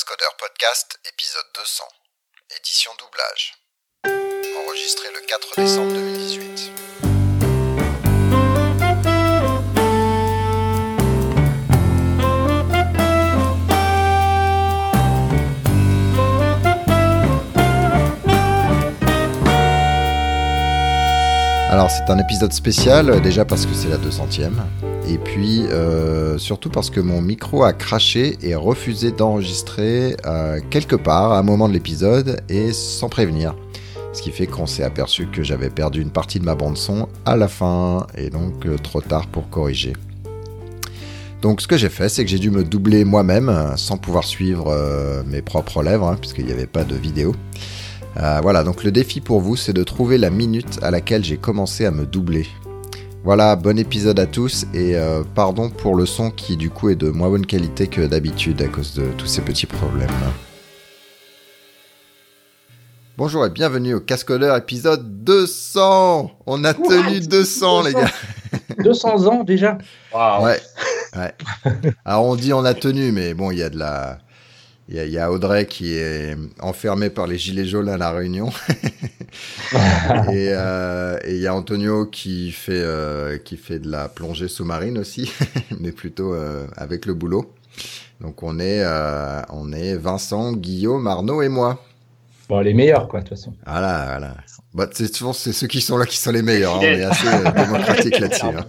Cascodeur Podcast, épisode 200. Édition doublage. Enregistré le 4 décembre 2018. Alors c'est un épisode spécial, euh, déjà parce que c'est la 200e, et puis euh, surtout parce que mon micro a craché et refusé d'enregistrer euh, quelque part à un moment de l'épisode et sans prévenir. Ce qui fait qu'on s'est aperçu que j'avais perdu une partie de ma bande son à la fin, et donc trop tard pour corriger. Donc ce que j'ai fait, c'est que j'ai dû me doubler moi-même sans pouvoir suivre mes propres lèvres, hein, puisqu'il n'y avait pas de vidéo. Euh, voilà, donc le défi pour vous, c'est de trouver la minute à laquelle j'ai commencé à me doubler. Voilà, bon épisode à tous et euh, pardon pour le son qui du coup est de moins bonne qualité que d'habitude à cause de tous ces petits problèmes. Bonjour et bienvenue au Cascodeur épisode 200 On a tenu 200 les gars 200 ans déjà? Ouais, ouais. Alors on dit on a tenu, mais bon, il y a de la il y, a Audrey qui est enfermé par les gilets jaunes à la Réunion. Euh, et il y a Antonio qui fait euh, qui fait de la plongée sous-marine aussi, mais plutôt euh, avec le boulot. Donc on est on est Vincent, Guillaume, Arnaud et moi. Bon, les meilleurs quoi de toute façon. Voilà, voilà. Bah, c'est souvent c'est ceux qui sont là qui sont les meilleurs. Hein. On est assez démocratique là-dessus. Hein.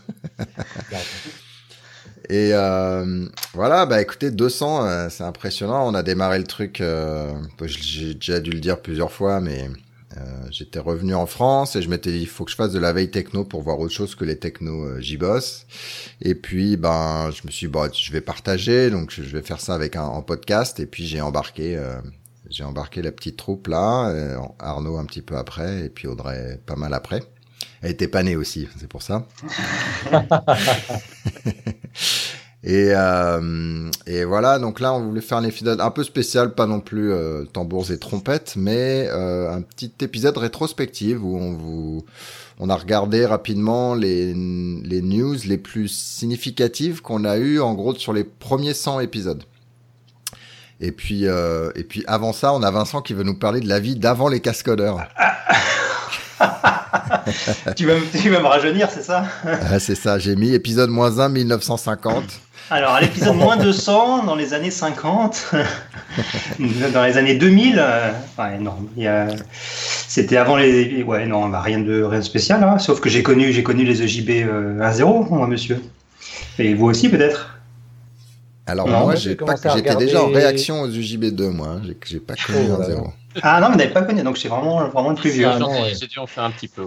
Et euh, voilà, bah écoutez, 200, euh, c'est impressionnant. On a démarré le truc, euh, j'ai déjà dû le dire plusieurs fois, mais euh, j'étais revenu en France et je m'étais dit, il faut que je fasse de la veille techno pour voir autre chose que les technos, j'y bosse. Et puis, ben, je me suis dit, bon, je vais partager, donc je vais faire ça avec un podcast. Et puis j'ai embarqué, j'ai embarqué la petite troupe là, Arnaud un petit peu après, et puis Audrey pas mal après. Elle était pas née aussi, c'est pour ça. et, euh, et voilà, donc là, on voulait faire un épisode un peu spécial, pas non plus euh, tambours et trompettes, mais euh, un petit épisode rétrospective où on vous, on a regardé rapidement les, les news les plus significatives qu'on a eues, en gros, sur les premiers 100 épisodes. Et puis, euh, et puis avant ça, on a Vincent qui veut nous parler de la vie d'avant les cascodeurs. tu, vas, tu vas me rajeunir, c'est ça? C'est ça, j'ai mis épisode moins 1 1950. Alors, à l'épisode moins 200, dans les années 50, dans les années 2000, euh, ouais, non, c'était avant les. Ouais, non, bah, rien, de, rien de spécial, hein, sauf que j'ai connu, j'ai connu les EJB 1.0, euh, moi, monsieur. Et vous aussi, peut-être? Alors, moi, j'étais déjà en réaction aux EJB 2, moi. Hein, j'ai pas connu 1.0. Ah non, mais n'avez pas connu, donc c'est vraiment, vraiment le plus vieux. J'ai dû en faire un petit peu.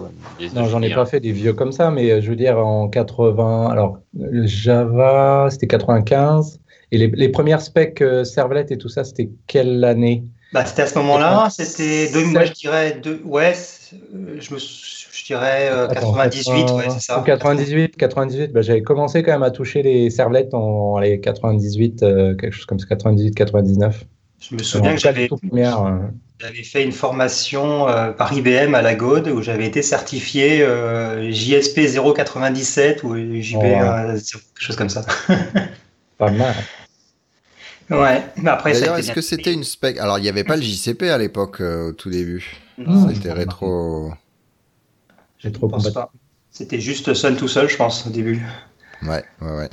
Non, j'en ai pas fait des vieux comme ça, mais euh, je veux dire en 80. Alors, Java, c'était 95. Et les, les premières specs euh, servlet et tout ça, c'était quelle année? Bah, C'était à ce moment-là. C'était, moi je dirais, deux, ouais, euh, je, me, je dirais 98, ouais, c'est ça. 98, 98. Bah, j'avais commencé quand même à toucher les servlets en, les 98, quelque chose comme ça, 98, 99. Je me souviens que j'avais. J'avais fait une formation euh, par IBM à la Gaude où j'avais été certifié euh, JSP 097 ou JB, quelque chose comme ça. Pas mal. Ouais, mais après D'ailleurs, est-ce que c'était une spec Alors, il n'y avait pas le JCP à l'époque, euh, au tout début. C'était rétro. J'ai trop. C'était juste Sun tout seul, je pense, au début. Ouais, ouais, ouais.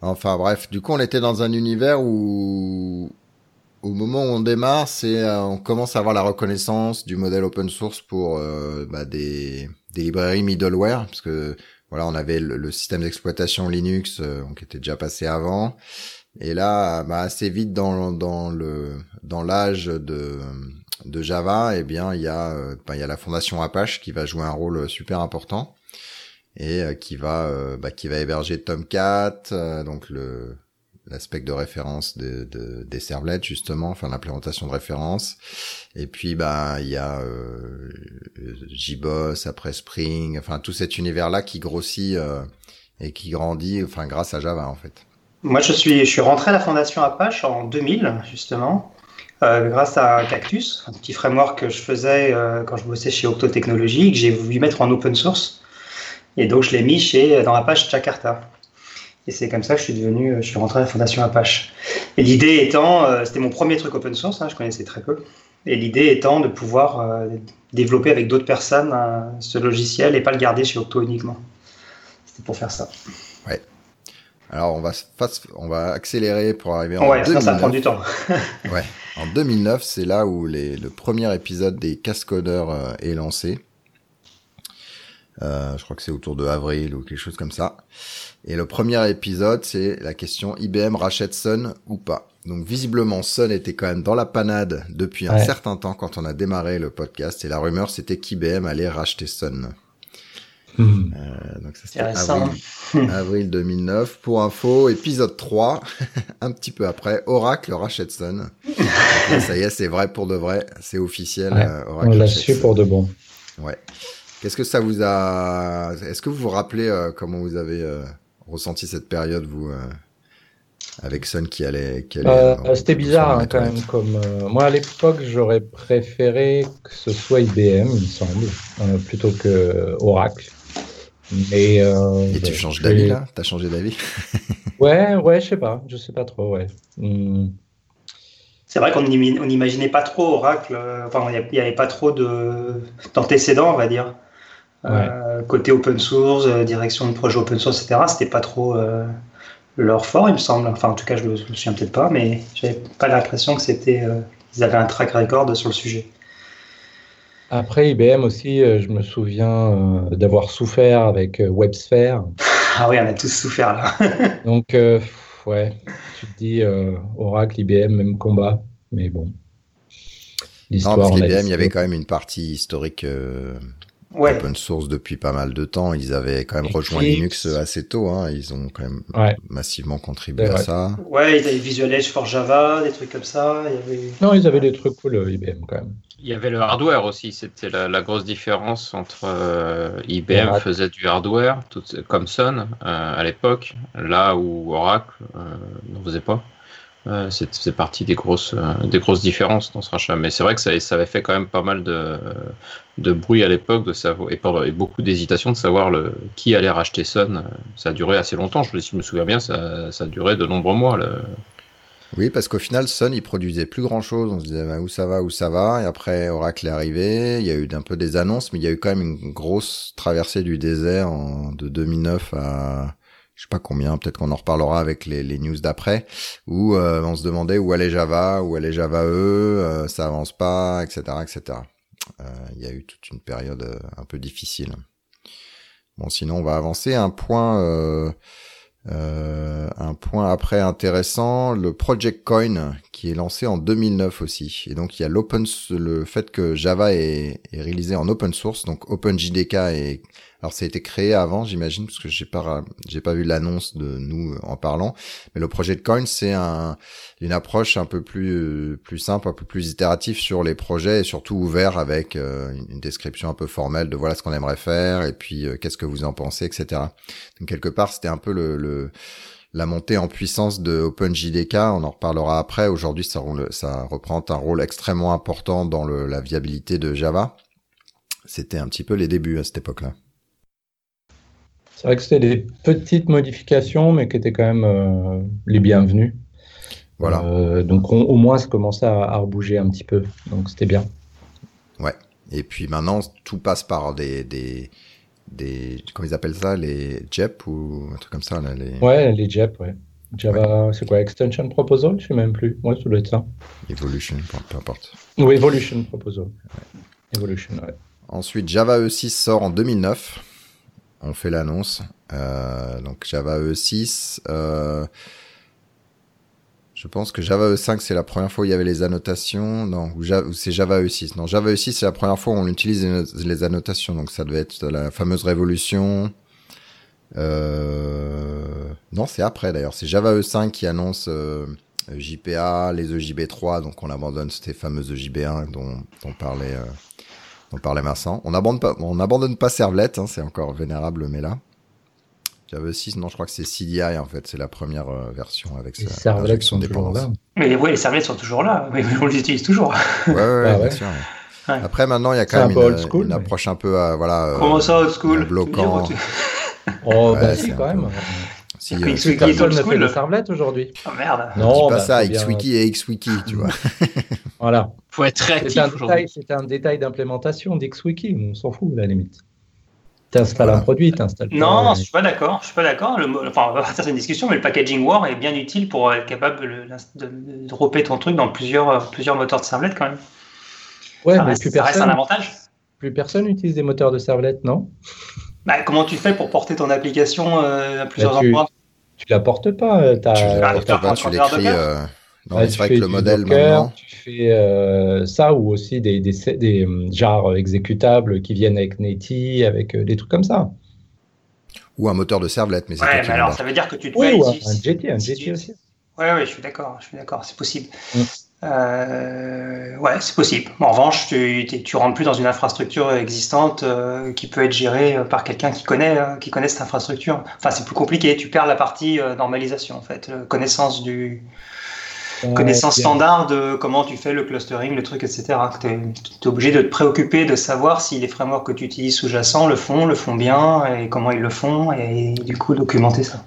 Enfin, bref, du coup, on était dans un univers où au moment où on démarre, c'est euh, on commence à avoir la reconnaissance du modèle open source pour euh, bah, des, des librairies middleware, parce que voilà, on avait le, système d'exploitation Linux euh, qui était déjà passé avant, et là, bah, assez vite dans, dans le dans l'âge de de Java, eh bien il y a bah, il y a la fondation Apache qui va jouer un rôle super important et qui va bah, qui va héberger Tomcat, donc le l'aspect de référence de, de, des servlets justement, enfin l'implémentation de référence. Et puis bah il y a euh, JBoss après Spring, enfin tout cet univers là qui grossit euh, et qui grandit, enfin grâce à Java en fait. Moi je suis je suis rentré à la fondation Apache en 2000 justement. Euh, grâce à Cactus, un petit framework que je faisais euh, quand je bossais chez Octo Technologies, que j'ai voulu mettre en open source. Et donc je l'ai mis chez dans Apache Jakarta. Et c'est comme ça que je suis devenu, je suis rentré à la Fondation Apache. Et l'idée étant, c'était mon premier truc open source, hein, je connaissais très peu. Et l'idée étant de pouvoir développer avec d'autres personnes ce logiciel et pas le garder chez Octo uniquement. C'était pour faire ça. Ouais. Alors on va, on va accélérer pour arriver en ouais, Ça, ça prend du temps. ouais. En 2009, c'est là où les, le premier épisode des Cascodeurs euh, est lancé. Euh, je crois que c'est autour de avril ou quelque chose comme ça. Et le premier épisode, c'est la question IBM rachète Sun ou pas? Donc visiblement, Sun était quand même dans la panade depuis un certain temps quand on a démarré le podcast. Et la rumeur, c'était qu'IBM allait racheter Sun. Hmm. Euh, donc ça c'était avril, avril, 2009. Pour info, épisode 3, un petit peu après, Oracle rachète Sun. ça y est, c'est vrai pour de vrai, c'est officiel. Euh, Oracle on l'a su pour de bon. Ouais. Qu'est-ce que ça vous a Est-ce que vous vous rappelez euh, comment vous avez ressenti cette période vous avec Sun qui allait, qui allait C'était bizarre hein, quand même. Comme moi à l'époque, j'aurais préféré que ce soit IBM, il me semble, plutôt que Oracle. Mais, euh, Et tu changes d'avis là? T'as changé d'avis? Ouais, ouais, je sais pas, je sais pas trop, ouais. Hmm. C'est vrai qu'on n'imaginait pas trop Oracle, euh, enfin, il n'y avait pas trop d'antécédents, on va dire. Euh, côté open source, direction de projet open source, etc., c'était pas trop leur fort, il me semble. Enfin, en tout cas, je me, me souviens peut-être pas, mais j'avais pas l'impression que c'était. ils avaient un track record sur le sujet. Après IBM aussi, euh, je me souviens euh, d'avoir souffert avec euh, WebSphere. Ah oui, on a tous souffert là. Donc, ouais, tu te dis Oracle, IBM, même combat, mais bon. L'histoire. Non, parce qu'IBM, il y avait quand même une partie historique open source depuis pas mal de temps. Ils avaient quand même rejoint Linux assez tôt. Hein. Ils ont quand même massivement contribué à ça. Ouais, ils avaient Visual Edge for Java, des trucs comme ça. Non, ils avaient des trucs cool, IBM quand même. Il y avait le hardware aussi, c'était la, grosse différence entre euh, IBM faisait du hardware, tout, comme Sun euh, à l'époque, là où Oracle euh, n'en faisait pas. C'est partie des grosses, des grosses différences dans ce rachat. Mais c'est vrai que ça, avait fait quand même pas mal de, de bruit à l'époque de savoir et, beaucoup d'hésitation de savoir qui allait racheter Sun. Ça a duré assez longtemps. Je, si je me souviens bien, ça, ça a duré de nombreux mois. Le, oui, parce qu'au final, Sun, il produisait plus grand chose. On se disait, bah, où ça va, où ça va? Et après, Oracle est arrivé. Il y a eu un peu des annonces, mais il y a eu quand même une grosse traversée du désert de 2009 à, je sais pas combien, peut-être qu'on en reparlera avec les, les news d'après, où euh, on se demandait où allait Java, où allait Java E, euh, ça avance pas, etc., etc. Euh, il y a eu toute une période un peu difficile. Bon, sinon, on va avancer. Un point euh, un point après intéressant, le Project Coin qui est lancé en 2009 aussi. Et donc il y a l'open, le fait que Java est, est, réalisé en open source, donc OpenJDK est alors ça a été créé avant, j'imagine, parce que j'ai pas j'ai pas vu l'annonce de nous en parlant. Mais le projet de Coin, c'est un, une approche un peu plus plus simple, un peu plus itérative sur les projets et surtout ouvert avec euh, une description un peu formelle de voilà ce qu'on aimerait faire et puis euh, qu'est-ce que vous en pensez, etc. Donc quelque part, c'était un peu le, le la montée en puissance de OpenJDK, on en reparlera après. Aujourd'hui, ça, ça reprend un rôle extrêmement important dans le, la viabilité de Java. C'était un petit peu les débuts à cette époque-là. C'est vrai que c'était des petites modifications, mais qui étaient quand même euh, les bienvenues. Voilà. Euh, donc au moins, ça commençait à, à rebouger un petit peu. Donc c'était bien. Ouais. Et puis maintenant, tout passe par des, des, des comment ils appellent ça, les JEP ou un truc comme ça là, les... Ouais, les JEP, ouais. Java, c'est quoi, Extension Proposal? Je sais même plus. Ouais, ça doit être ça. Evolution, peu importe. Ou Evolution Proposal. Evolution, ouais. Ensuite, Java E6 sort en 2009 on fait l'annonce. Euh, donc Java E6. Euh, je pense que Java E5 c'est la première fois où il y avait les annotations. Non, ou, c'est Java E6. Non, Java E6 c'est la première fois où on utilise les, annotations. Donc ça devait être la fameuse révolution. Euh, non, c'est après d'ailleurs. C'est Java E5 qui annonce JPA, les EJB3. Donc on abandonne ces fameuses EJB1 dont, dont parlait on parlait Vincent. On n'abandonne pas, on abandonne pas Servlet, hein, c'est encore vénérable, mais là. Java 6, non, je crois que c'est CDI en fait, c'est la première euh, version avec les sa injection dépendance. Mais ouais, les servlets sont toujours là, mais on les utilise toujours. Ouais, ouais, ah bien sûr. Après, maintenant, il y a quand même une, approche un peu, à, voilà. Comment ça, old school? Bloquant. oh, bah si, quand même. Si, euh, Personne ne fait de servlet aujourd'hui. Oh merde. Non, pas bah, ça, XWiki et XWiki, tu vois. voilà. Faut être réactif aujourd'hui. C'est un détail d'implémentation d'XWiki, on s'en fout à la limite. Tu installes un produit, tu installes Non, non, je suis pas d'accord. Je suis pas d'accord. Enfin, c'est une discussion, mais le packaging war est bien utile pour être capable de, de, dropper ton truc dans plusieurs, plusieurs moteurs de servlet quand même. Ouais, mais plus ça reste un avantage. Plus personne utilise des moteurs de servlet, non? Bah, Comment tu fais pour porter ton application euh, à plusieurs bah, tu, endroits? Tu la portes pas. Euh, tu, la portes tu l'écris. Euh... Non, c'est vrai que le modèle maintenant. Tu fais euh, ça ou aussi des, des, des, genres exécutables qui viennent avec Netty, avec des trucs comme ça. Ou un moteur de servlet, mais c'est ouais, mais alors ça veut dire que tu te oui, ou un, un un JT aussi. Ouais, ouais, je suis d'accord, je suis d'accord, c'est possible. Mm. Euh, ouais, c'est possible. En revanche, tu, tu rentres plus dans une infrastructure existante euh, qui peut être gérée euh, par quelqu'un qui connaît, euh, qui connaît cette infrastructure. Enfin, c'est plus compliqué. Tu perds la partie normalisation, en fait, connaissance du connaissance standard de comment tu fais le clustering, le truc, etc. Tu es, obligé de te préoccuper de savoir si les frameworks que tu utilises sous-jacents le font, le font bien, et comment ils le font, et du coup documenter ça.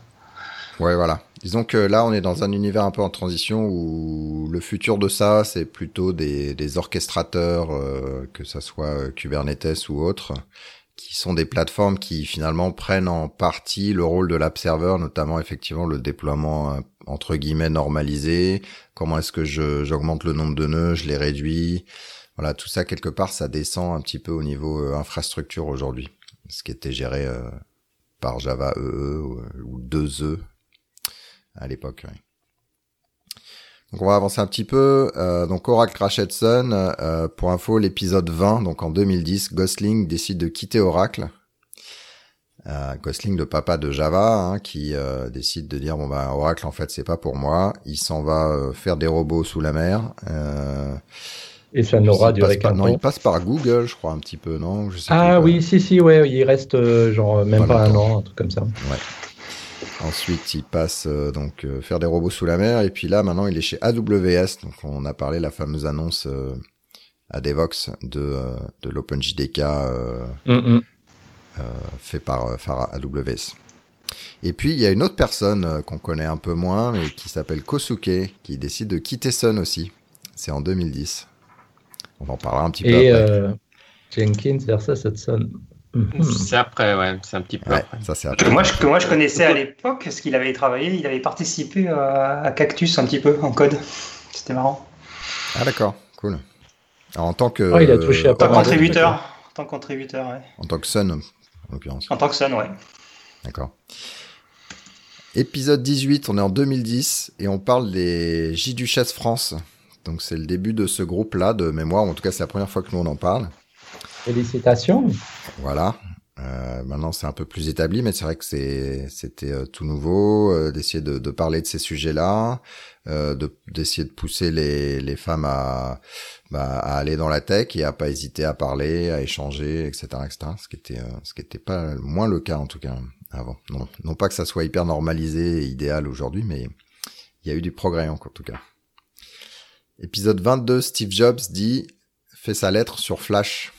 Ouais, voilà. Disons que là, on est dans un univers un peu en transition où le futur de ça, c'est plutôt des, des orchestrateurs, euh, que ça soit euh, Kubernetes ou autre, qui sont des plateformes qui finalement prennent en partie le rôle de l'app server, notamment effectivement le déploiement euh, entre guillemets normalisé. Comment est-ce que j'augmente le nombre de nœuds, je les réduis? Voilà, tout ça quelque part, ça descend un petit peu au niveau infrastructure aujourd'hui, ce qui était géré par Java EE e ou 2E à l'époque. Donc on va avancer un petit peu. Euh, donc Oracle Crashed Sun, euh, pour info, l'épisode 20, donc en 2010, Gosling décide de quitter Oracle. Euh, Gosling, le papa de Java, hein, qui euh, décide de dire bon bah Oracle en fait c'est pas pour moi. Il s'en va euh, faire des robots sous la mer. Et ça n'aura duré qu'un Non, il passe par Google, je crois un petit peu, non? Je sais Ah oui, si si, ouais, il reste genre même pas, pas un an, un truc comme ça. Ouais. Ensuite, il passe euh, donc euh, faire des robots sous la mer. Et puis là, maintenant, il est chez AWS. Donc, on a parlé la fameuse annonce euh, à Devox de, de l'OpenJDK mm, mm. fait par, par AWS. Et puis, il y a une autre personne qu'on connaît un peu moins, mais qui s'appelle Kosuke, qui décide de quitter Sun aussi. C'est en 2010. On en parlera un petit peu après. Jenkins versus Sun. Mhm. C'est après, ouais, c'est un petit peu après. Ça, c'est Que moi, je, que moi je connaissais à l'époque, parce qu'il avait travaillé, il avait participé à, Cactus un petit peu en code. C'était marrant. Ah d'accord, cool. Alors, en tant que. Oh, il a touché à tant que contributeur. En tant que contributeur, ouais. En tant que Sun, en l'occurrence. En tant que Sun, ouais. D'accord. Épisode 18, on est en 2010 et on parle des J-Duchesse France. Donc c'est le début de ce groupe-là de mémoire, en tout cas c'est la première fois que nous on en parle. Félicitations. Voilà. Euh, maintenant, c'est un peu plus établi, mais c'est vrai que c'était euh, tout nouveau euh, d'essayer de, de, parler de ces sujets-là, d'essayer de, pousser les, femmes à, bah, à aller dans la tech et à pas hésiter à parler, à échanger, etc., etc. Ce qui était ce qui était pas moins le cas en tout cas avant. Non, non pas que ça soit hyper normalisé et idéal aujourd'hui, mais il y a eu du progrès en tout cas. Épisode 22, Steve Jobs dit fait sa lettre sur Flash.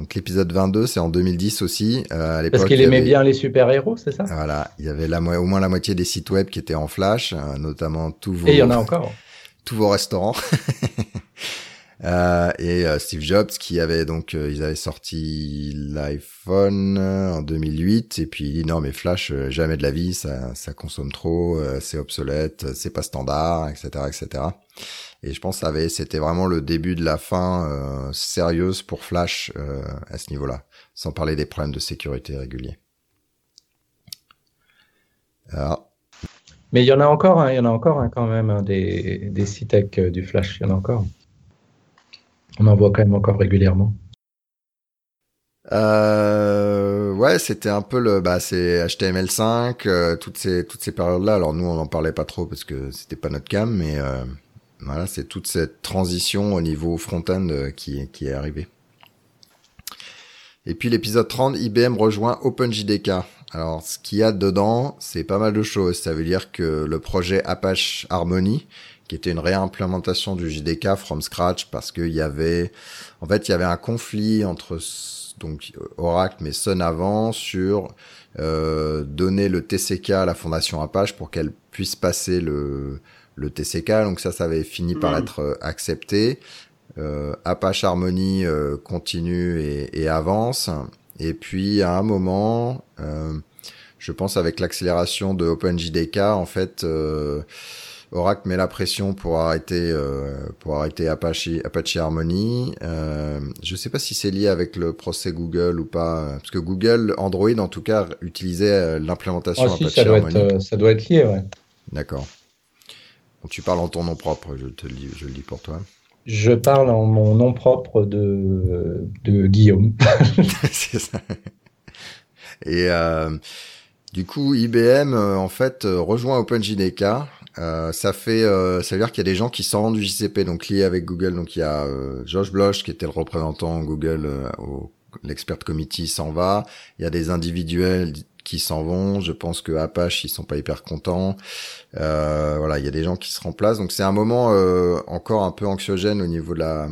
Donc l'épisode 22, c'est en 2010 aussi. Euh, à Parce qu'il aimait bien les super-héros, c'est ça? Voilà, il y avait la, au moins la moitié des sites web qui étaient en Flash, euh, notamment tous vos... Et il y en a encore. tous vos restaurants. euh, et euh, Steve Jobs qui avait donc, ils avaient sorti l'iPhone en 2008 et puis il dit non mais Flash, jamais de la vie, ça, ça consomme trop, c'est obsolète, c'est pas standard, etc., etc. Et je pense que c'était vraiment le début de la fin euh, sérieuse pour Flash euh, à ce niveau-là, sans parler des problèmes de sécurité réguliers. Mais il y en a encore, hein, il y en a encore hein, quand même hein, des, des C-Tech euh, du Flash, il y en a encore. On en voit quand même encore régulièrement. Euh, ouais, c'était un peu le, bah, c'est HTML5, toutes ces toutes ces périodes-là. Alors nous, on n'en parlait pas trop parce que c'était pas notre cam, mais voilà, c'est toute cette transition au niveau front-end euh, qui, est arrivée. Et puis l'épisode 30, IBM rejoint OpenJDK. Alors, ce qu'il y a dedans, c'est pas mal de choses. Ça veut dire que le projet Apache Harmony, qui était une réimplémentation du JDK from scratch, parce qu'il y avait, en fait, il y avait un conflit entre donc Oracle, mais Sun avant, sur donner le TCK à la fondation Apache pour qu'elle puisse passer le, le TCK. Donc ça, ça avait fini par mmh. être accepté. Apache Harmony continue et, et, avance. Et puis à un moment, je pense avec l'accélération de OpenJDK, en fait, euh, Oracle met la pression pour arrêter euh, pour arrêter Apache Apache Harmony. Euh, je sais pas si c'est lié avec le procès Google ou pas, parce que Google Android en tout cas utilisait euh, l'implémentation oh, Apache ça doit Harmony. Être, ça doit être lié, ouais. D'accord. Tu parles en ton nom propre, je te le dis, je le dis pour toi. Je parle en mon nom propre de, de Guillaume. c'est ça. Et euh, du coup, IBM euh, en fait euh, rejoint OpenJDK. Euh, ça fait, ça veut dire qu'il y a des gens qui sont du JCP, donc liés avec Google. Donc il y a Josh Bloch qui était le représentant Google au l'expert committee s'en va. Il y a des individuels qui s'en vont. Je pense que Apache ils sont pas hyper contents. voilà, il y a des gens qui se remplacent. Donc c'est un moment encore un peu anxiogène au niveau de la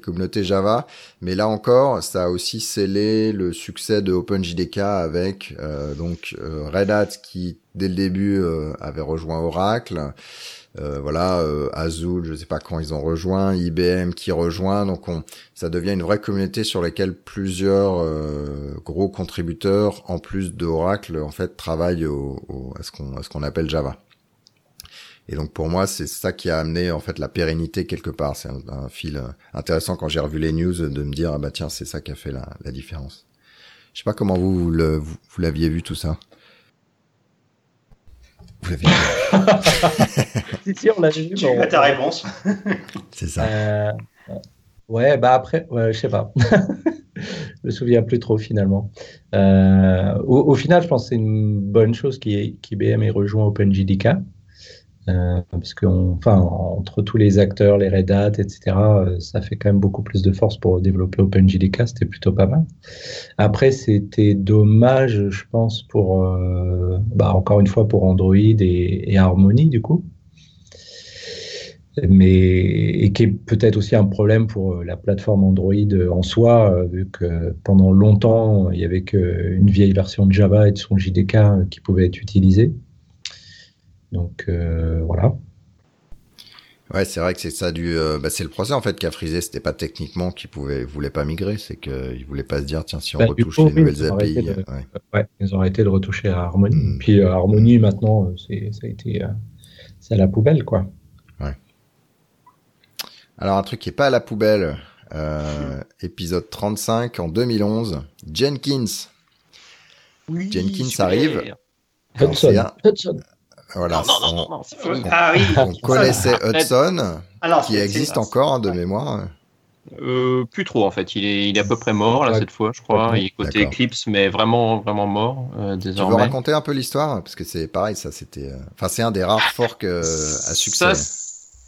communauté Java. Mais là encore, ça a aussi scellé le succès de OpenJDK avec euh, donc euh, Red Hat qui dès le début euh, avait rejoint Oracle. Voilà, Azul, je sais pas quand ils ont rejoint, IBM qui rejoint, donc on, ça devient une vraie communauté sur laquelle plusieurs gros contributeurs, en plus d'Oracle, en fait, travaillent au, à ce qu'on, ce qu'on appelle Java. Et donc pour moi, c'est ça qui a amené en fait la pérennité quelque part. C'est un, fil euh, intéressant quand j'ai revu les news de me dire ah bah tiens c'est ça qui a fait la, la différence. Je sais pas comment vous, vous, l'aviez vu tout ça. Vous l'aviez vu. si, on l'a vu. Tu as ta réponse. c'est ça. Euh, ouais, bah après, ouais, je sais pas. je me souviens plus trop finalement. Euh, au, au, final, je pense que c'est une bonne chose qu'IBM ait rejoint OpenJDK. Euh, parce que, entre tous les acteurs, les Red Hat, etc., euh, ça fait quand même beaucoup plus de force pour développer OpenJDK. C'était plutôt pas mal. Après, c'était dommage, je pense, pour, euh, bah, encore une fois, pour Android et, et Harmony, du coup. Mais, et qui est peut-être aussi un problème pour la plateforme Android en soi, vu que pendant longtemps, il y avait qu'une vieille version de Java et de son JDK qui pouvait être utilisée. Donc euh, voilà. Ouais, c'est vrai que c'est ça du, euh, bah, c'est le procès en fait qui a frisé. C'était pas techniquement qu'ils pouvaient, voulaient pas migrer, c'est qu'ils voulaient pas se dire tiens si on bah, retouche les nouvelles API. De, ouais. ils ont arrêté de retoucher à Harmony. Hmm. Puis euh, Harmony maintenant, c'est, ça a été, c'est à la poubelle quoi. Ouais. Alors un truc qui est pas à la poubelle, épisode 35 en 2011, Jenkins. Oui, Jenkins arrive. Hudson. Hudson. Voilà. on, ah, oui. on connaissait Hudson, qui existe encore hein, de mémoire. Euh, plus trop en fait, il est, il est à peu près mort là cette fois, je crois. Il est côté Eclipse, mais vraiment, vraiment mort euh, désormais. Tu veux raconter un peu l'histoire? Parce que c'est pareil, ça c'était, euh, enfin c'est un des rares forks à succès.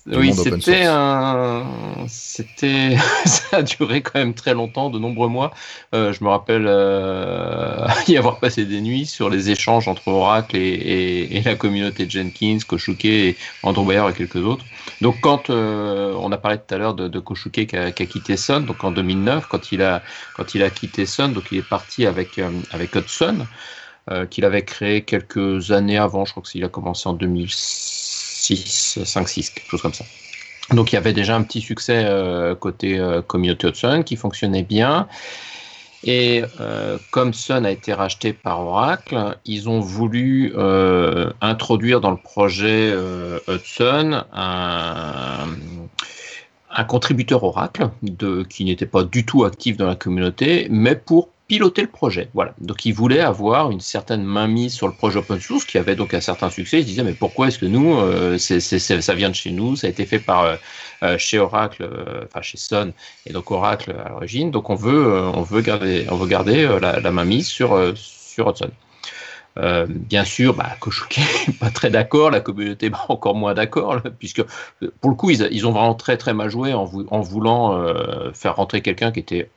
Oui, c'était un, c'était, ça a duré quand même très longtemps, de nombreux mois. Euh, je me rappelle euh, y avoir passé des nuits sur les échanges entre Oracle et, et, la communauté Jenkins, Koshuke et Andrew Bayer et quelques autres. Donc quand euh, on a parlé tout à l'heure de, de Koshuke qui a, qui a, quitté Sun, donc en 2009, quand il a quand il a quitté Sun, donc il est parti avec euh, avec Hudson, euh, qu'il avait créé quelques années avant. Je crois qu'il a commencé en 2006 6, 5, 6, quelque chose comme ça. Donc il y avait déjà un petit succès euh, côté euh, communauté Sun qui fonctionnait bien. Et euh, comme Sun a été racheté par Oracle, ils ont voulu introduire dans le projet Hudson un, un, contributeur Oracle qui n'était pas du tout actif dans la communauté, mais pour piloter le projet. Voilà. Donc il voulait avoir une certaine mainmise sur le projet open source qui avait donc un certain succès. Il se disait mais pourquoi est-ce que nous, euh, ça vient de chez nous, ça a été fait par euh, euh, chez Oracle, enfin chez Sun et donc Oracle à l'origine. Donc on veut, on veut garder, on veut garder la, mainmise sur sur Hudson. bien sûr, bah, Koshuke pas très d'accord, la communauté pas encore moins d'accord, puisque pour le coup, ils, ils, ont vraiment très très mal joué en voulant faire rentrer quelqu'un qui était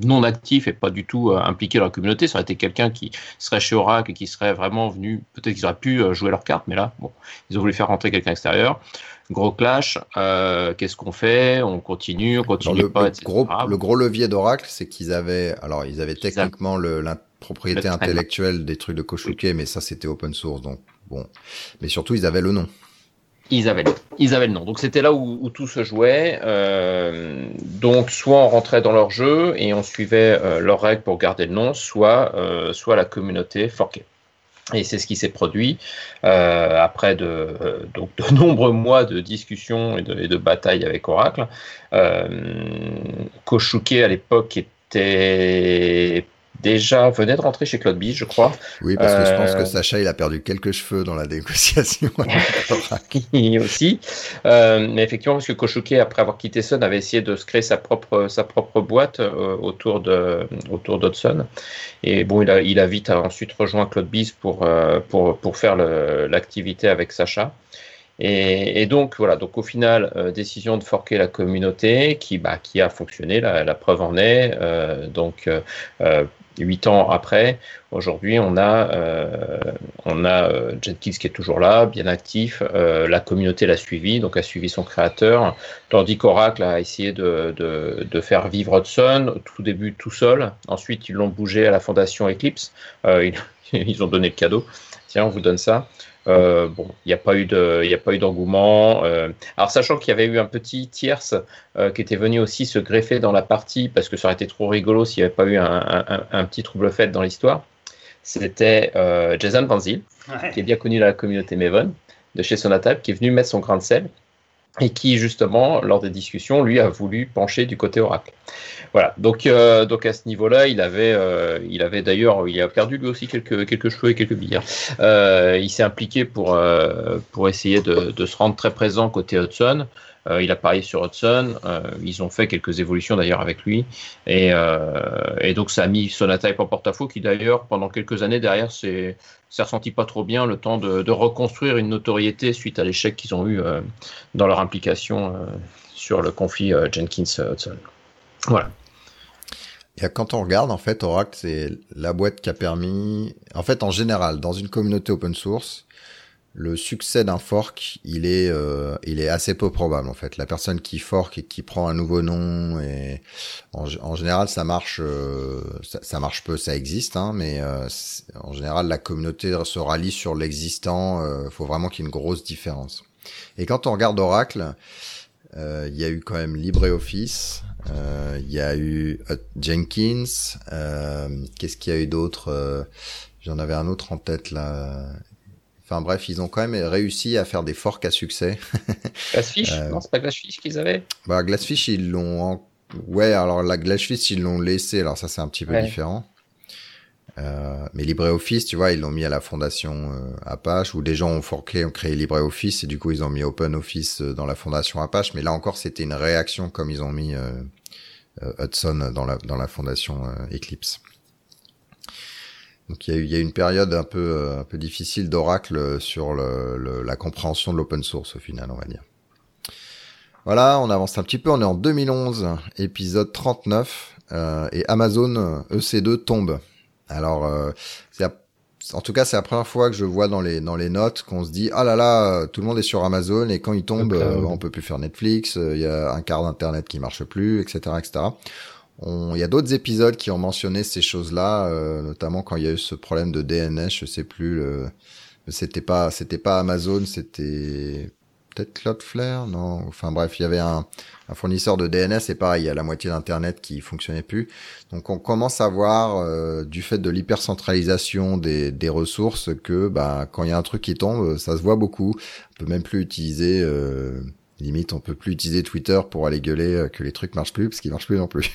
non actif et pas du tout impliqué dans la communauté. Ça aurait été quelqu'un qui serait chez Oracle et qui serait vraiment venu. Peut-être qu'ils auraient pu jouer leur carte, mais là, bon, ils ont voulu faire rentrer quelqu'un extérieur. Gros clash. Qu'est-ce qu'on fait? On continue, on continue le, pas, Gros, le gros levier d'Oracle, c'est qu'ils avaient, alors ils avaient techniquement le, propriété intellectuelle des trucs de Koshuke, mais ça c'était open source, donc bon. Mais surtout, ils avaient le nom. Ils avaient, ils le nom. Donc c'était là où, tout se jouait. Euh, donc soit on rentrait dans leur jeu et on suivait euh, leurs règles pour garder le nom, soit, euh, soit la communauté forquée. Et c'est ce qui s'est produit après de, donc de nombreux mois de discussions et de, et de batailles avec Oracle. Koshuke à l'époque était déjà venait de rentrer chez Claude Biche, je crois. Oui, parce que je pense que euh, Sacha, il a perdu quelques cheveux dans la négociation. aussi. Euh, mais effectivement, parce que Koshuke, après avoir quitté Sun, avait essayé de se créer sa propre, sa propre boîte euh, autour de autour d'Hudson. Et bon, il a, il a vite ensuite rejoint Claude Bice pour, pour, pour faire l'activité avec Sacha. Et, donc voilà, donc au final, décision de forquer la communauté qui, bah, qui a fonctionné, la, la preuve en est. donc huit ans après, aujourd'hui, on a, euh, on a euh, Jenkins qui est toujours là, bien actif. Euh, la communauté l'a suivi, donc a suivi son créateur, tandis qu'Oracle a essayé de, de, faire vivre Hudson, tout début tout seul. Ensuite, ils l'ont bougé à la fondation Eclipse. ils, ils, ont donné le cadeau. Tiens, on vous donne ça. Euh, bon, il n'y a pas eu de, il a pas eu d'engouement. Euh, alors sachant qu'il y avait eu un petit tierce euh, qui était venu aussi se greffer dans la partie parce que ça aurait été trop rigolo s'il n'y avait pas eu un, petit trouble fait dans l'histoire. C'était Jason Banzil, qui est bien connu dans la communauté Maven de chez Sonatab, qui est venu mettre son grain de sel et qui justement, lors des discussions, lui a voulu pencher du côté Oracle. Voilà, donc, euh, donc à ce niveau-là, il avait, euh, il avait d'ailleurs, il a perdu lui aussi quelques, quelques cheveux et quelques billes. Euh, il s'est impliqué pour, pour essayer de, de, se rendre très présent côté Hudson. Euh, il a parié sur Hudson. Euh, ils ont fait quelques évolutions d'ailleurs avec lui. Et, euh, donc ça a mis Sonatype en porte-à-faux, qui d'ailleurs pendant quelques années derrière s'est ressenti pas trop bien le temps de, reconstruire une notoriété suite à l'échec qu'ils ont eu dans leur implication sur le conflit Jenkins-Hudson. Voilà. Et quand on regarde, en fait, Oracle, c'est la boîte qui a permis, en fait, en général, dans une communauté open source, le succès d'un fork, il est, euh, il est assez peu probable en fait. La personne qui fork et qui prend un nouveau nom, et en, général, ça marche, euh, ça, marche peu, ça existe, hein, mais euh, en général, la communauté se rallie sur l'existant. Il faut vraiment qu'il y ait une grosse différence. Et quand on regarde Oracle, il y a eu quand même LibreOffice, il y a eu Jenkins. Qu'est-ce qu'il y a eu d'autre J'en avais un autre en tête là. Enfin bref, ils ont quand même réussi à faire des forks à succès. Glassfish? Euh, Non, c'est pas Glassfish qu'ils avaient Bah Glassfish, ils l'ont... Ouais, alors la Glassfish, ils l'ont laissé, alors ça c'est un petit peu différent. Euh, mais LibreOffice, tu vois, ils l'ont mis à la fondation euh, Apache, où des gens ont forqué, ont créé LibreOffice, et du coup ils ont mis OpenOffice dans la fondation Apache, mais là encore c'était une réaction comme ils ont mis Hudson dans la, dans la fondation Eclipse. Donc il y a eu, il y a une période un peu, euh, un peu difficile d'Oracle sur le, la compréhension de l'open source au final, on va dire. Voilà, on avance un petit peu, on est en 2011, épisode 39, euh, et Amazon EC2 tombe. Alors, euh, en tout cas, c'est la première fois que je vois dans les dans les notes qu'on se dit ah là là, tout le monde est sur Amazon et quand il tombe, on peut plus faire Netflix, il y a un quart d'internet qui marche plus, etc., etc. Il y a d'autres épisodes qui ont mentionné ces choses-là, euh, notamment quand il y a eu ce problème de DNS, je sais plus. C'était pas, c'était pas Amazon, c'était peut-être Cloudflare, non? Enfin bref, il y avait un, un fournisseur de DNS et pareil, il y a la moitié d'internet qui fonctionnait plus. Donc on commence à voir euh, du fait de l'hypercentralisation des, des ressources que bah quand il y a un truc qui tombe, ça se voit beaucoup. On peut même plus utiliser euh, Limite, on peut plus utiliser Twitter pour aller gueuler euh, que les trucs marchent plus, parce qu'ils marchent plus non plus.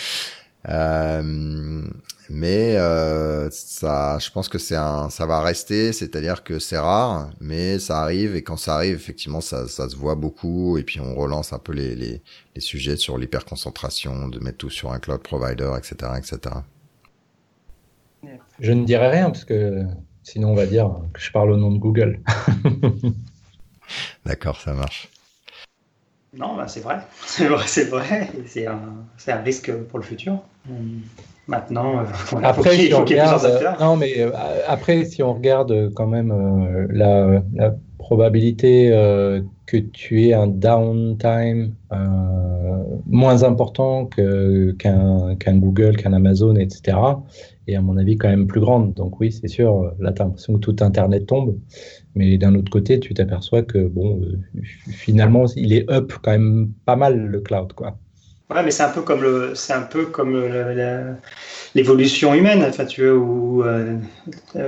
euh, mais euh, ça, je pense que c'est un, ça va rester, c'est-à-dire que c'est rare, mais ça arrive et quand ça arrive, effectivement, ça, ça se voit beaucoup et puis on relance un peu les, les, les sujets sur l'hyperconcentration, de mettre tout sur un cloud provider, etc., etc. Je ne dirai rien parce que sinon on va dire que je parle au nom de Google. D'accord, ça marche. Non, bah, c'est vrai. C'est vrai, c'est vrai. C'est un, un, risque pour le futur. Maintenant, euh, après, ait plusieurs acteurs. Non, mais euh, après, si on regarde quand même euh, la, la, probabilité que tu aies un downtime moins important qu'un qu'un Google, qu'un Amazon, etc., est à mon avis quand même plus grande. Donc oui, c'est sûr, là, tu as l'impression que tout Internet tombe. Mais d'un autre côté, tu t'aperçois que bon, finalement, il est up quand même pas mal le cloud, quoi. Ouais, mais c'est un peu comme le, c'est un peu comme l'évolution humaine, enfin, tu veux, où euh,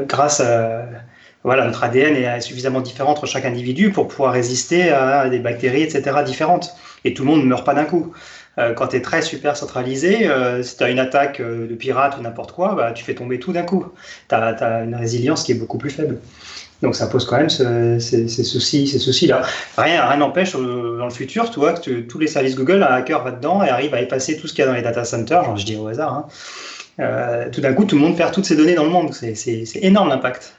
grâce à voilà, notre ADN est suffisamment différent entre chaque individu pour pouvoir résister à des bactéries, etc., différentes. Et tout le monde ne meurt pas d'un coup. Euh, quand tu es très super centralisé, euh, si tu as une attaque de pirate ou n'importe quoi, bah, tu fais tomber tout d'un coup. Tu as, une résilience qui est beaucoup plus faible. Donc ça pose quand même ce, ces, soucis, ces soucis-là. Rien rien n'empêche dans le futur, tu vois, que tous les services Google, un hacker va dedans et arrive à effacer tout ce qu'il y a dans les data centers, genre je dis au hasard. Hein. Euh, tout d'un coup, tout le monde perd toutes ces données dans le monde. C'est énorme l'impact.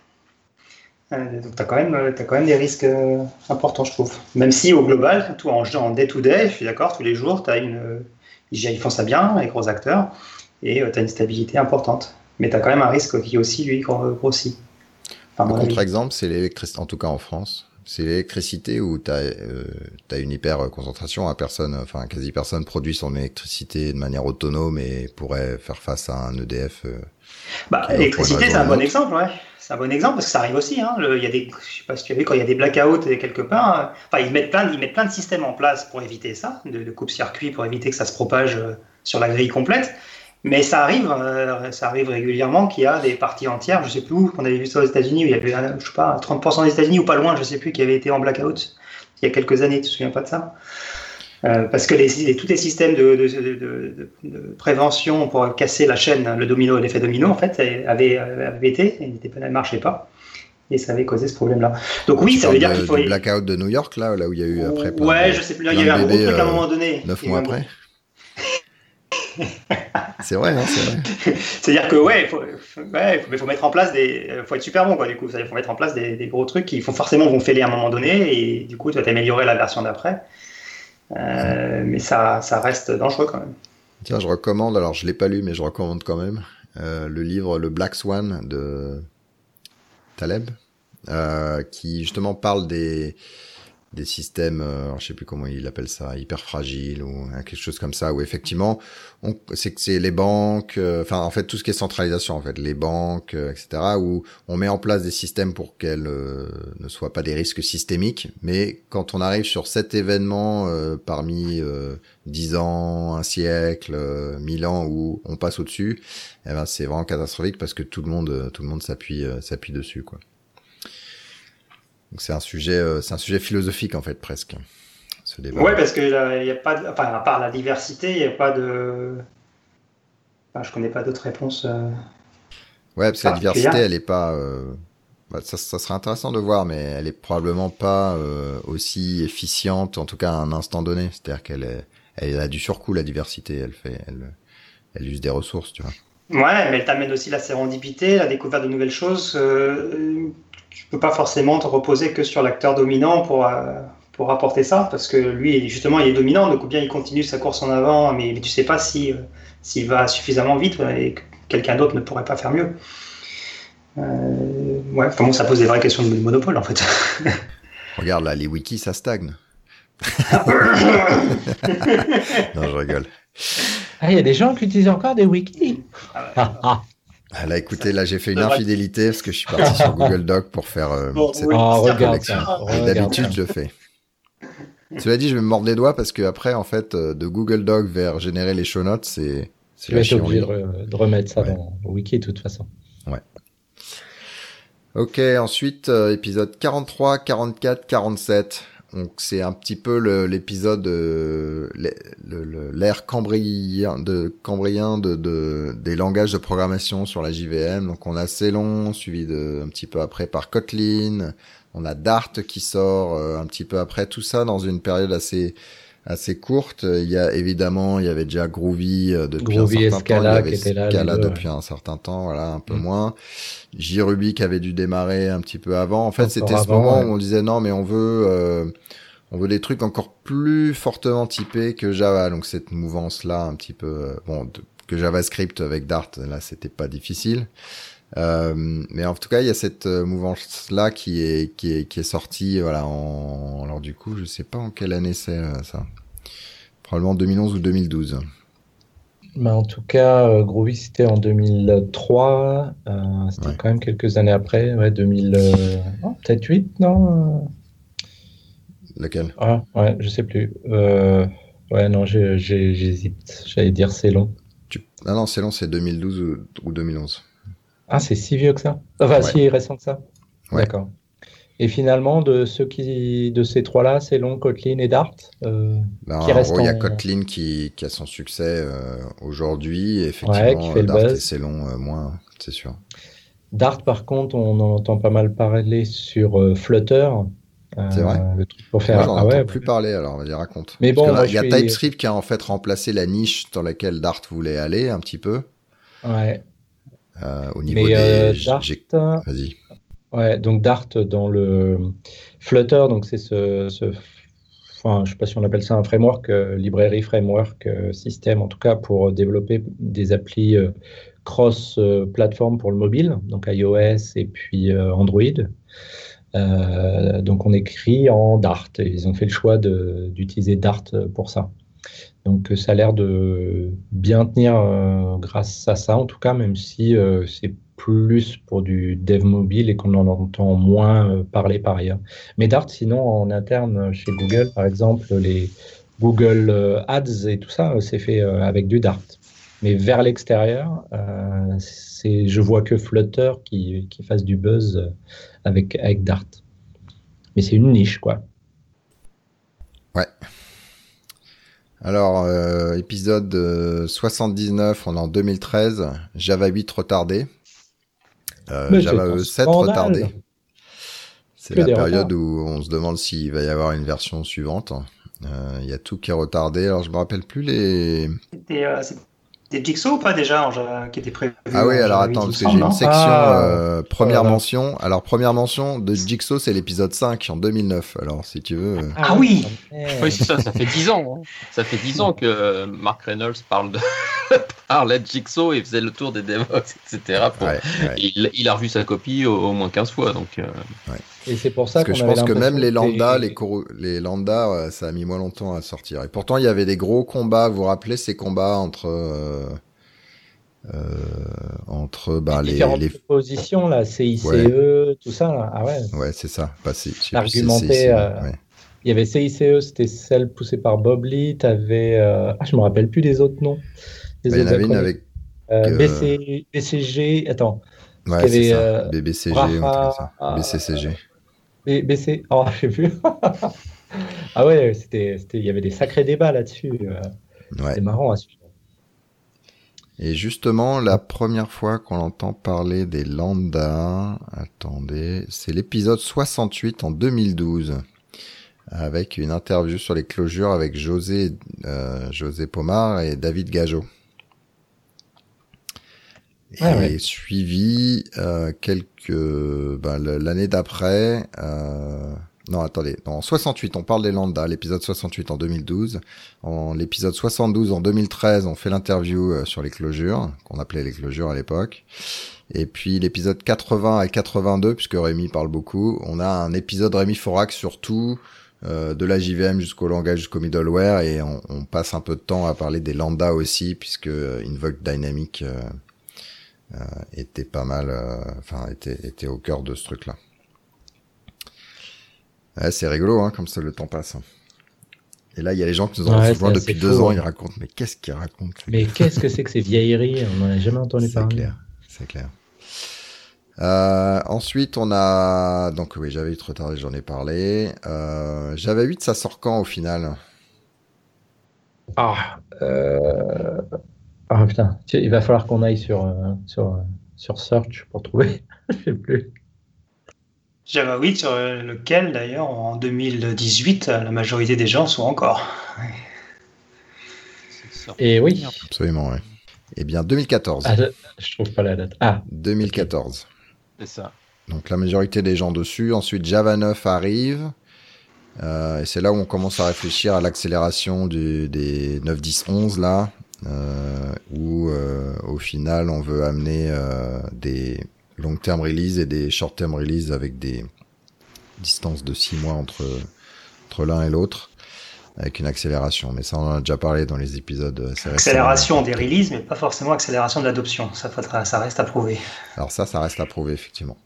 Euh, donc tu as, quand même, des risques euh, importants, je trouve. Même si au global, tout en, day-to-day, je suis d'accord, tous les jours, as une, ils font ça bien, les gros acteurs, et tu as une stabilité importante. Mais tu as quand même un risque qui aussi, lui, grossit un contre-exemple, c'est l'électricité, en tout cas en France, c'est l'électricité où tu as, euh, une hyper concentration à personne, enfin quasi personne produit son électricité de manière autonome et pourrait faire face à un EDF. Euh, bah, l'électricité, c'est un bon exemple, ouais. C'est un bon exemple parce que ça arrive aussi. Hein. il y a des, je sais pas si tu as vu, quand il y a des blackouts quelque part, euh, enfin, ils mettent plein, ils mettent plein de systèmes en place pour éviter ça, de, de coupe-circuit pour éviter que ça se propage euh, sur la grille complète. Mais ça arrive, euh, ça arrive régulièrement qu'il y a des parties entières, je sais plus où, qu'on avait vu ça aux États-Unis, où il y avait, je sais pas, 30% des États-Unis ou pas loin, je sais plus, qui avait été en blackout il y a quelques années, tu te souviens pas de ça? Euh, parce que les, tous les systèmes de, de, de, de, prévention pour casser la chaîne, le domino, l'effet domino, en fait, avaient, été, et ne marchaient pas. Et ça avait causé ce problème-là. Donc oui, ça veut dire qu'il faut. Le blackout de New York, là, là où il y a eu après. Ouais, je sais plus. il y a eu un gros truc à un moment donné. Neuf mois après. c'est vrai, hein, c'est vrai. C'est-à-dire que, ouais, il faut, ouais, faut, faut, mettre en place des. faut être super bon, quoi, du coup. Il faut mettre en place des, des, gros trucs qui font, forcément vont fêler à un moment donné et du coup, tu vas t'améliorer la version d'après. Euh, mais ça, ça reste dangereux quand même. Tiens, je recommande, alors je l'ai pas lu, mais je recommande quand même, euh, le livre Le Black Swan de Taleb, euh, qui justement parle des des systèmes, euh, je sais plus comment il appelle ça, hyper fragiles ou hein, quelque chose comme ça, où effectivement, c'est que c'est les banques, euh, enfin en fait tout ce qui est centralisation, en fait, les banques, euh, etc., où on met en place des systèmes pour qu'elles euh, ne soient pas des risques systémiques, mais quand on arrive sur cet événement parmi dix ans, un siècle, mille ans où on passe au-dessus, eh ben c'est vraiment catastrophique parce que tout le monde, tout le monde s'appuie, s'appuie dessus, quoi c'est un sujet, euh, c'est un sujet philosophique en fait presque. Ce débat. Ouais, parce que il y a pas, enfin à part la diversité, il n'y a pas de, enfin, je connais pas d'autres réponses. Euh, ouais, parce que la diversité, elle est pas. Euh... Bah, ça, ça, serait intéressant de voir, mais elle est probablement pas euh, aussi efficiente, en tout cas à un instant donné. C'est-à-dire qu'elle est, elle a du surcoût la diversité. Elle fait, elle, elle use des ressources, tu vois. Ouais, mais elle t'amène aussi la sérendipité, la découverte de nouvelles choses. Euh, tu peux pas forcément te reposer que sur l'acteur dominant pour, euh, pour apporter ça, parce que lui, justement, il est dominant, donc ou bien il continue sa course en avant, mais, mais tu sais pas si, euh, s'il va suffisamment vite et que quelqu'un d'autre ne pourrait pas faire mieux. Euh, ouais, enfin ça pose des vraies questions de monopole, en fait. Regarde là, les wikis, ça stagne. non, je rigole. Ah, il y a des gens qui utilisent encore des wikis. Ah ah, là, écoutez, là, j'ai fait une infidélité parce que je suis parti sur Google Doc pour faire euh, cette, oh, collection. Et d'habitude, je le fais. Cela dit, je vais me mordre les doigts parce que après, en fait, euh, de Google Doc vers générer les show notes, c'est. Tu vas être obligé de, remettre ça dans le wiki de toute façon. Ouais. Ok, ensuite, euh, épisode 43, 44, 47. Donc c'est un petit peu l'épisode euh, l'ère cambrien de cambrien de, de, des langages de programmation sur la JVM. Donc on a Célon suivi de un petit peu après par Kotlin, on a Dart qui sort euh, un petit peu après tout ça dans une période assez assez courte. Il y a évidemment, il y avait déjà Groovy euh, depuis un certain temps, il y avait Scala depuis un certain temps, voilà, un peu mm. moins. JRuby qui avait dû démarrer un petit peu avant. En fait, c'était ce moment où on disait non, mais on veut, euh, on veut des trucs encore plus fortement typés que Java. Donc cette mouvance là, un petit peu, bon, que JavaScript avec Dart, là, c'était pas difficile. Euh, mais en tout cas, il y a cette euh, mouvance-là qui est, qui est, qui est sortie, voilà, en, alors du coup, je sais pas en quelle année c'est, euh, ça. Probablement 2011 ou 2012. Mais en tout cas, Groovy, c'était en 2003. c'était quand même quelques années après, ouais, 2000, peut-être 8, non Lequel Ah, ouais, je sais plus. ouais, non, j'hésite. J'allais dire c'est long. Ah non, c'est long, c'est 2012 ou 2011. Ah, c'est si vieux que ça Enfin, si récent que ça D'accord. Et finalement, de ceux qui, de ces trois-là, c'est long, Kotlin et Dart. Euh, ben, il y a Kotlin qui, a son succès euh, aujourd'hui. Effectivement, Dart et c'est long, euh, moins, c'est sûr. Dart, par contre, on en entend pas mal parler sur euh, Flutter. C'est vrai. Le truc pour faire. Moi, j'en ah plus parler. Alors, vas-y, raconte. Mais bon, il y a TypeScript qui a en fait remplacé la niche dans laquelle Dart voulait aller un petit peu. Ouais. Euh, au niveau des. Euh, Vas-y. Ouais, donc Dart dans le Flutter, donc c'est ce, ce, enfin, je sais pas si on appelle ça un framework, euh, librairie framework système en tout cas pour développer des applis cross-platform pour le mobile, donc iOS et puis Android. donc on écrit en Dart. Ils ont fait le choix d'utiliser Dart pour ça. Donc ça a l'air de bien tenir euh, grâce à ça, en tout cas, même si euh, c'est plus pour du dev mobile et qu'on en entend moins euh, parler par ailleurs. Mais Dart, sinon, en interne chez Google, par exemple, les Google Ads et tout ça, c'est fait avec du Dart. Mais vers l'extérieur, c'est, je vois que Flutter qui, qui fasse du buzz avec, avec Dart. Mais c'est une niche, quoi. Ouais. Alors, euh, épisode 79, on est en 2013, Java 8 retardé, euh, Java 7 retardé. C'est la période où on se demande s'il va y avoir une version suivante. Euh, il y a tout qui est retardé. Alors, je me rappelle plus les des Jigsaw ou pas déjà qui étaient prévus Ah oui, alors attends, parce que j'ai une section ah. euh, première mention. Alors première mention de Jigsaw, c'est l'épisode 5 en 2009. Alors si tu veux. Euh. Ah oui. Oui, c'est ça. Ça fait 10 ans. Hein. Ça fait 10 ans que Mark Reynolds parle de parlait de Jigsaw et faisait le tour des DevOps, etc. Il, a revu sa copie au, moins 15 fois, donc. Euh. Et c'est pour ça que je pense que même les lambda, les, les lambda, euh, ça a mis moins longtemps à sortir. Et pourtant, il y avait des gros combats. Vous vous rappelez ces combats entre euh, euh, entre bah, les, les positions là, CICE, tout ça là. Ah ouais. Ouais, c'est ça. Pas si, Argumenté. Il y avait CICE, c'était celle poussée par Bob Lee. T'avais, ah, je me rappelle plus des autres noms. Des bah, il y en avait une avec BC, BCG. Attends. Ouais, c'est ça. BBCG, ça. BCCG. BC. Oh, je sais plus. ah ouais, c'était, il y avait des sacrés débats là-dessus. Euh. C'est marrant à suivre. Et justement, la première fois qu'on entend parler des lambda, attendez, c'est l'épisode 68 en 2012, avec une interview sur les closures avec José, euh, José Pomar et David Gageot. Et suivi euh, quelques ben, l'année d'après euh, non attendez en 68 on parle des lambda l'épisode 68 en 2012 en l'épisode 72 en 2013 on fait l'interview euh, sur les closures qu'on appelait les closures à l'époque. Et puis l'épisode 80 et 82 puisque Rémi parle beaucoup on a un épisode Rémi Forax sur tout euh, de la JVM jusqu'au langage jusqu'au middleware et on, on, passe un peu de temps à parler des lambda aussi puisque Invoke Dynamic euh, était pas mal, euh, enfin était, était au cœur de ce truc-là. Ouais, c'est rigolo, hein, comme ça le temps passe. Et là, il y a les gens qui nous ont ouais, depuis deux ans, ils racontent, mais qu'est-ce qu'ils racontent Mais qu'est-ce que c'est que ces vieilleries On n'en a jamais entendu parler. C'est clair, c'est clair. Euh, ensuite, on a donc oui, j'avais eu trop tard, j'en ai parlé. Euh, j'avais 8, ça sort quand au final? Ah, euh, ah putain, il va falloir qu'on aille sur, euh, sur, euh, sur Search pour trouver. Je sais plus. Java 8 sur lequel d'ailleurs en 2018 la majorité des gens sont encore. Et oui. Absolument, oui. Eh bien 2014. Ah, je, trouve pas la date. Ah. 2014. C'est ça. Donc la majorité des gens dessus. Ensuite Java 9 arrive. et c'est là où on commence à réfléchir à l'accélération des 9, 10, 11 là, où au final on veut amener des long-term release et des short-term release avec des distances de 6 mois entre, entre l'un et l'autre avec une accélération. Mais ça, on en a déjà parlé dans les épisodes. Accélération des releases, mais pas forcément accélération de l'adoption. Ça, ça reste à prouver. Alors ça, ça reste à prouver, effectivement.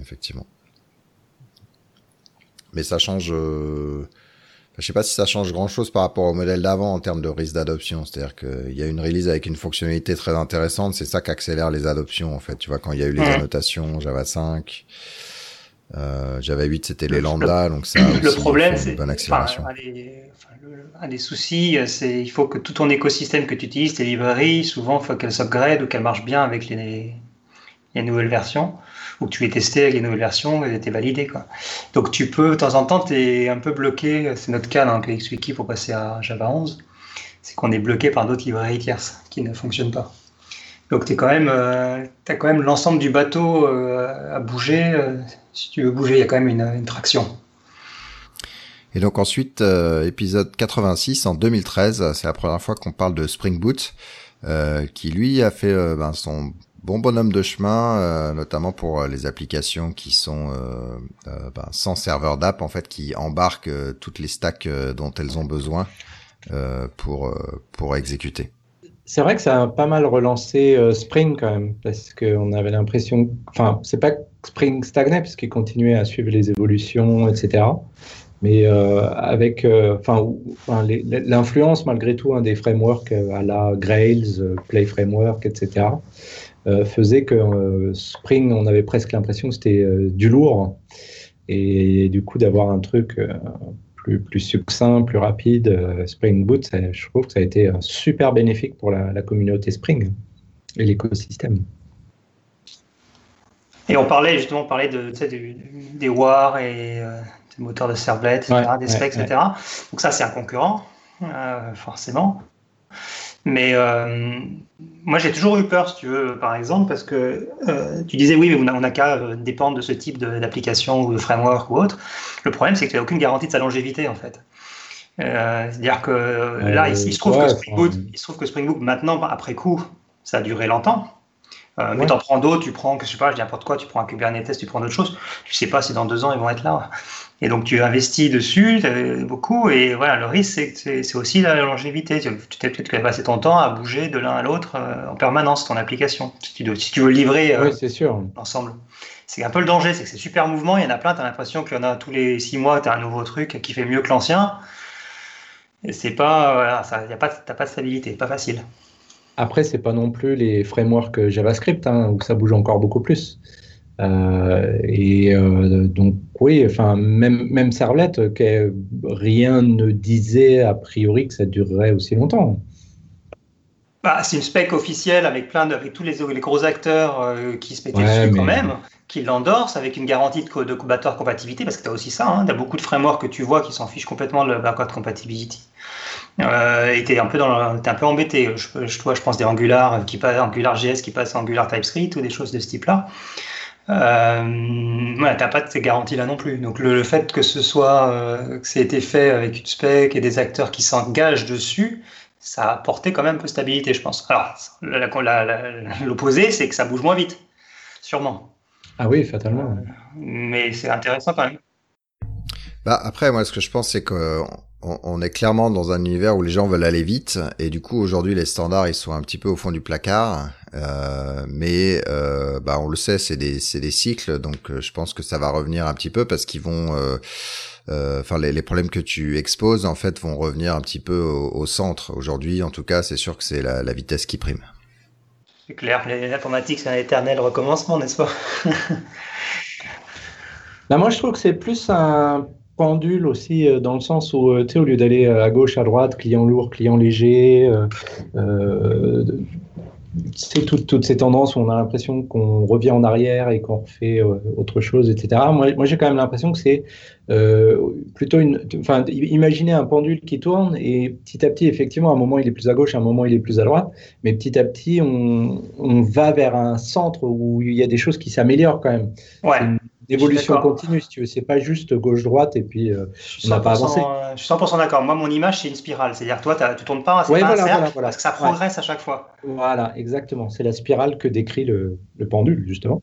Effectivement. Mais ça change... Euh... Je sais pas si ça change grand chose par rapport au modèle d'avant en termes de risque d'adoption. C'est-à-dire qu'il y a une release avec une fonctionnalité très intéressante. C'est ça qui accélère les adoptions, en fait. Tu vois, quand il y a eu les annotations Java 5, euh, Java 8, c'était les lambda, donc ça. Le problème, c'est. Bonne accélération. un, des, soucis, c'est il faut que tout ton écosystème que tu utilises, tes librairies, souvent, il faut qu'elles s'upgrade ou qu'elles marchent bien avec les, les nouvelles versions que tu les testé avec les nouvelles versions et étaient validées. Quoi. Donc tu peux, de temps en temps, tu es un peu bloqué, c'est notre cas dans PXWiki pour passer à Java 11, c'est qu'on est bloqué par d'autres librairies tierces qui ne fonctionnent pas. Donc tu euh, as quand même l'ensemble du bateau euh, à bouger. Euh, si tu veux bouger, il y a quand même une, une traction. Et donc ensuite, épisode 86 en 2013, c'est la première fois qu'on parle de Spring Boot, qui lui a fait ben, son bon bonhomme de chemin, euh, notamment pour euh, les applications qui sont euh, ben, sans serveur d'app, en fait, qui embarquent toutes les stacks dont elles ont besoin pour pour exécuter. C'est vrai que ça a pas mal relancé Spring quand même, parce qu'on avait l'impression, enfin, c'est pas que Spring stagnait, puisqu'il continuait à suivre les évolutions, etc. Mais avec, l'influence malgré tout hein, des frameworks à la Grails, Play Framework, etc. Euh, faisait que euh, Spring, on avait presque l'impression que c'était euh, du lourd. Et, du coup, d'avoir un truc plus, plus succinct, plus rapide, Spring Boot, je trouve que ça a été super bénéfique pour la, communauté Spring et l'écosystème. Et on parlait justement, on parlait de, des WAR et des moteurs de servlet, des specs, etc. Donc ça, c'est un concurrent, forcément. Mais euh, moi, j'ai toujours eu peur, si tu veux, par exemple, parce que euh, tu disais oui, mais on n'a qu'à euh, dépendre de ce type d'application ou de framework ou autre. Le problème, c'est que tu n'as aucune garantie de sa longévité, en fait. C'est-à-dire que là, il, se trouve que Spring Boot, il se trouve que Spring Boot, maintenant, après coup, ça a duré longtemps. Mais tu en prends d'autres, tu prends, je sais pas, je dis n'importe quoi, tu prends un Kubernetes, tu prends d'autres choses. Tu sais pas si dans deux ans ils vont être là. Et donc tu investis dessus beaucoup, et voilà, le risque c'est aussi la longévité. Tu t'es peut-être passer ton temps à bouger de l'un à l'autre euh, en permanence ton application, si tu, si tu veux livrer euh, l'ensemble. C'est un peu le danger, c'est que c'est super mouvement, il y en a plein, tu as l'impression qu'il y en a tous les six mois, tu as un nouveau truc qui fait mieux que l'ancien. Et c'est pas, voilà, ça, y a pas, t'as pas de stabilité, pas facile. Après, c'est pas non plus les frameworks JavaScript hein, où ça bouge encore beaucoup plus. Euh, et euh, donc oui, enfin même même Servlet, rien ne disait a priori que ça durerait aussi longtemps. Bah, c'est une spec officielle avec plein de, avec tous les, les gros acteurs euh, qui se mettaient dessus quand même, qui l'endorsent avec une garantie de, de backward compatibilité, parce que tu as aussi ça, hein, tu as beaucoup de frameworks que tu vois qui s'en fichent complètement de la backward compatibility. Euh, et tu es un peu es un peu embêté. Je, je, je pense des Angular qui passent Angular JS qui passe Angular TypeScript ou des choses de ce type-là. Euh, ouais, t'as pas de ces garanties là non plus. Donc le, fait que ce soit euh, que ça été fait avec une spec et des acteurs qui s'engagent dessus, ça a apporté quand même un peu de stabilité, je pense. Alors l'opposé, c'est que ça bouge moins vite, sûrement. Ah oui, fatalement. mais c'est intéressant quand même. Bah après, moi, ce que je pense, c'est qu'on on est clairement dans un univers où les gens veulent aller vite, et du coup, aujourd'hui, les standards, ils sont un petit peu au fond du placard. Euh, mais euh, bah, on le sait, c'est des, des cycles, donc euh, je pense que ça va revenir un petit peu parce qu'ils vont, enfin les, les, problèmes que tu exposes en fait vont revenir un petit peu au, centre. Aujourd'hui, en tout cas, c'est sûr que c'est la, la, vitesse qui prime. C'est clair, l'informatique c'est un éternel recommencement, n'est-ce pas? Là, moi, je trouve que c'est plus un pendule aussi dans le sens où, tu sais, au lieu d'aller à gauche, à droite, client lourd, client léger, euh, c'est toutes ces tendances où on a l'impression qu'on revient en arrière et qu'on refait euh, autre chose, etc. Moi, moi j'ai quand même l'impression que c'est euh, plutôt une. Enfin, imaginez un pendule qui tourne et petit à petit, effectivement, à un moment il est plus à gauche, à un moment il est plus à droite, mais petit à petit, on, on va vers un centre où il y a des choses qui s'améliorent quand même. Ouais. D'évolution continue, si tu veux. C'est pas juste gauche-droite et puis on n'a pas avancé. Je suis 100% d'accord. Moi, mon image, c'est une spirale. C'est-à-dire, toi, tu tournes pas, c'est pas un cercle, parce que ça progresse à chaque fois. Voilà, exactement. C'est la spirale que décrit le, le pendule, justement.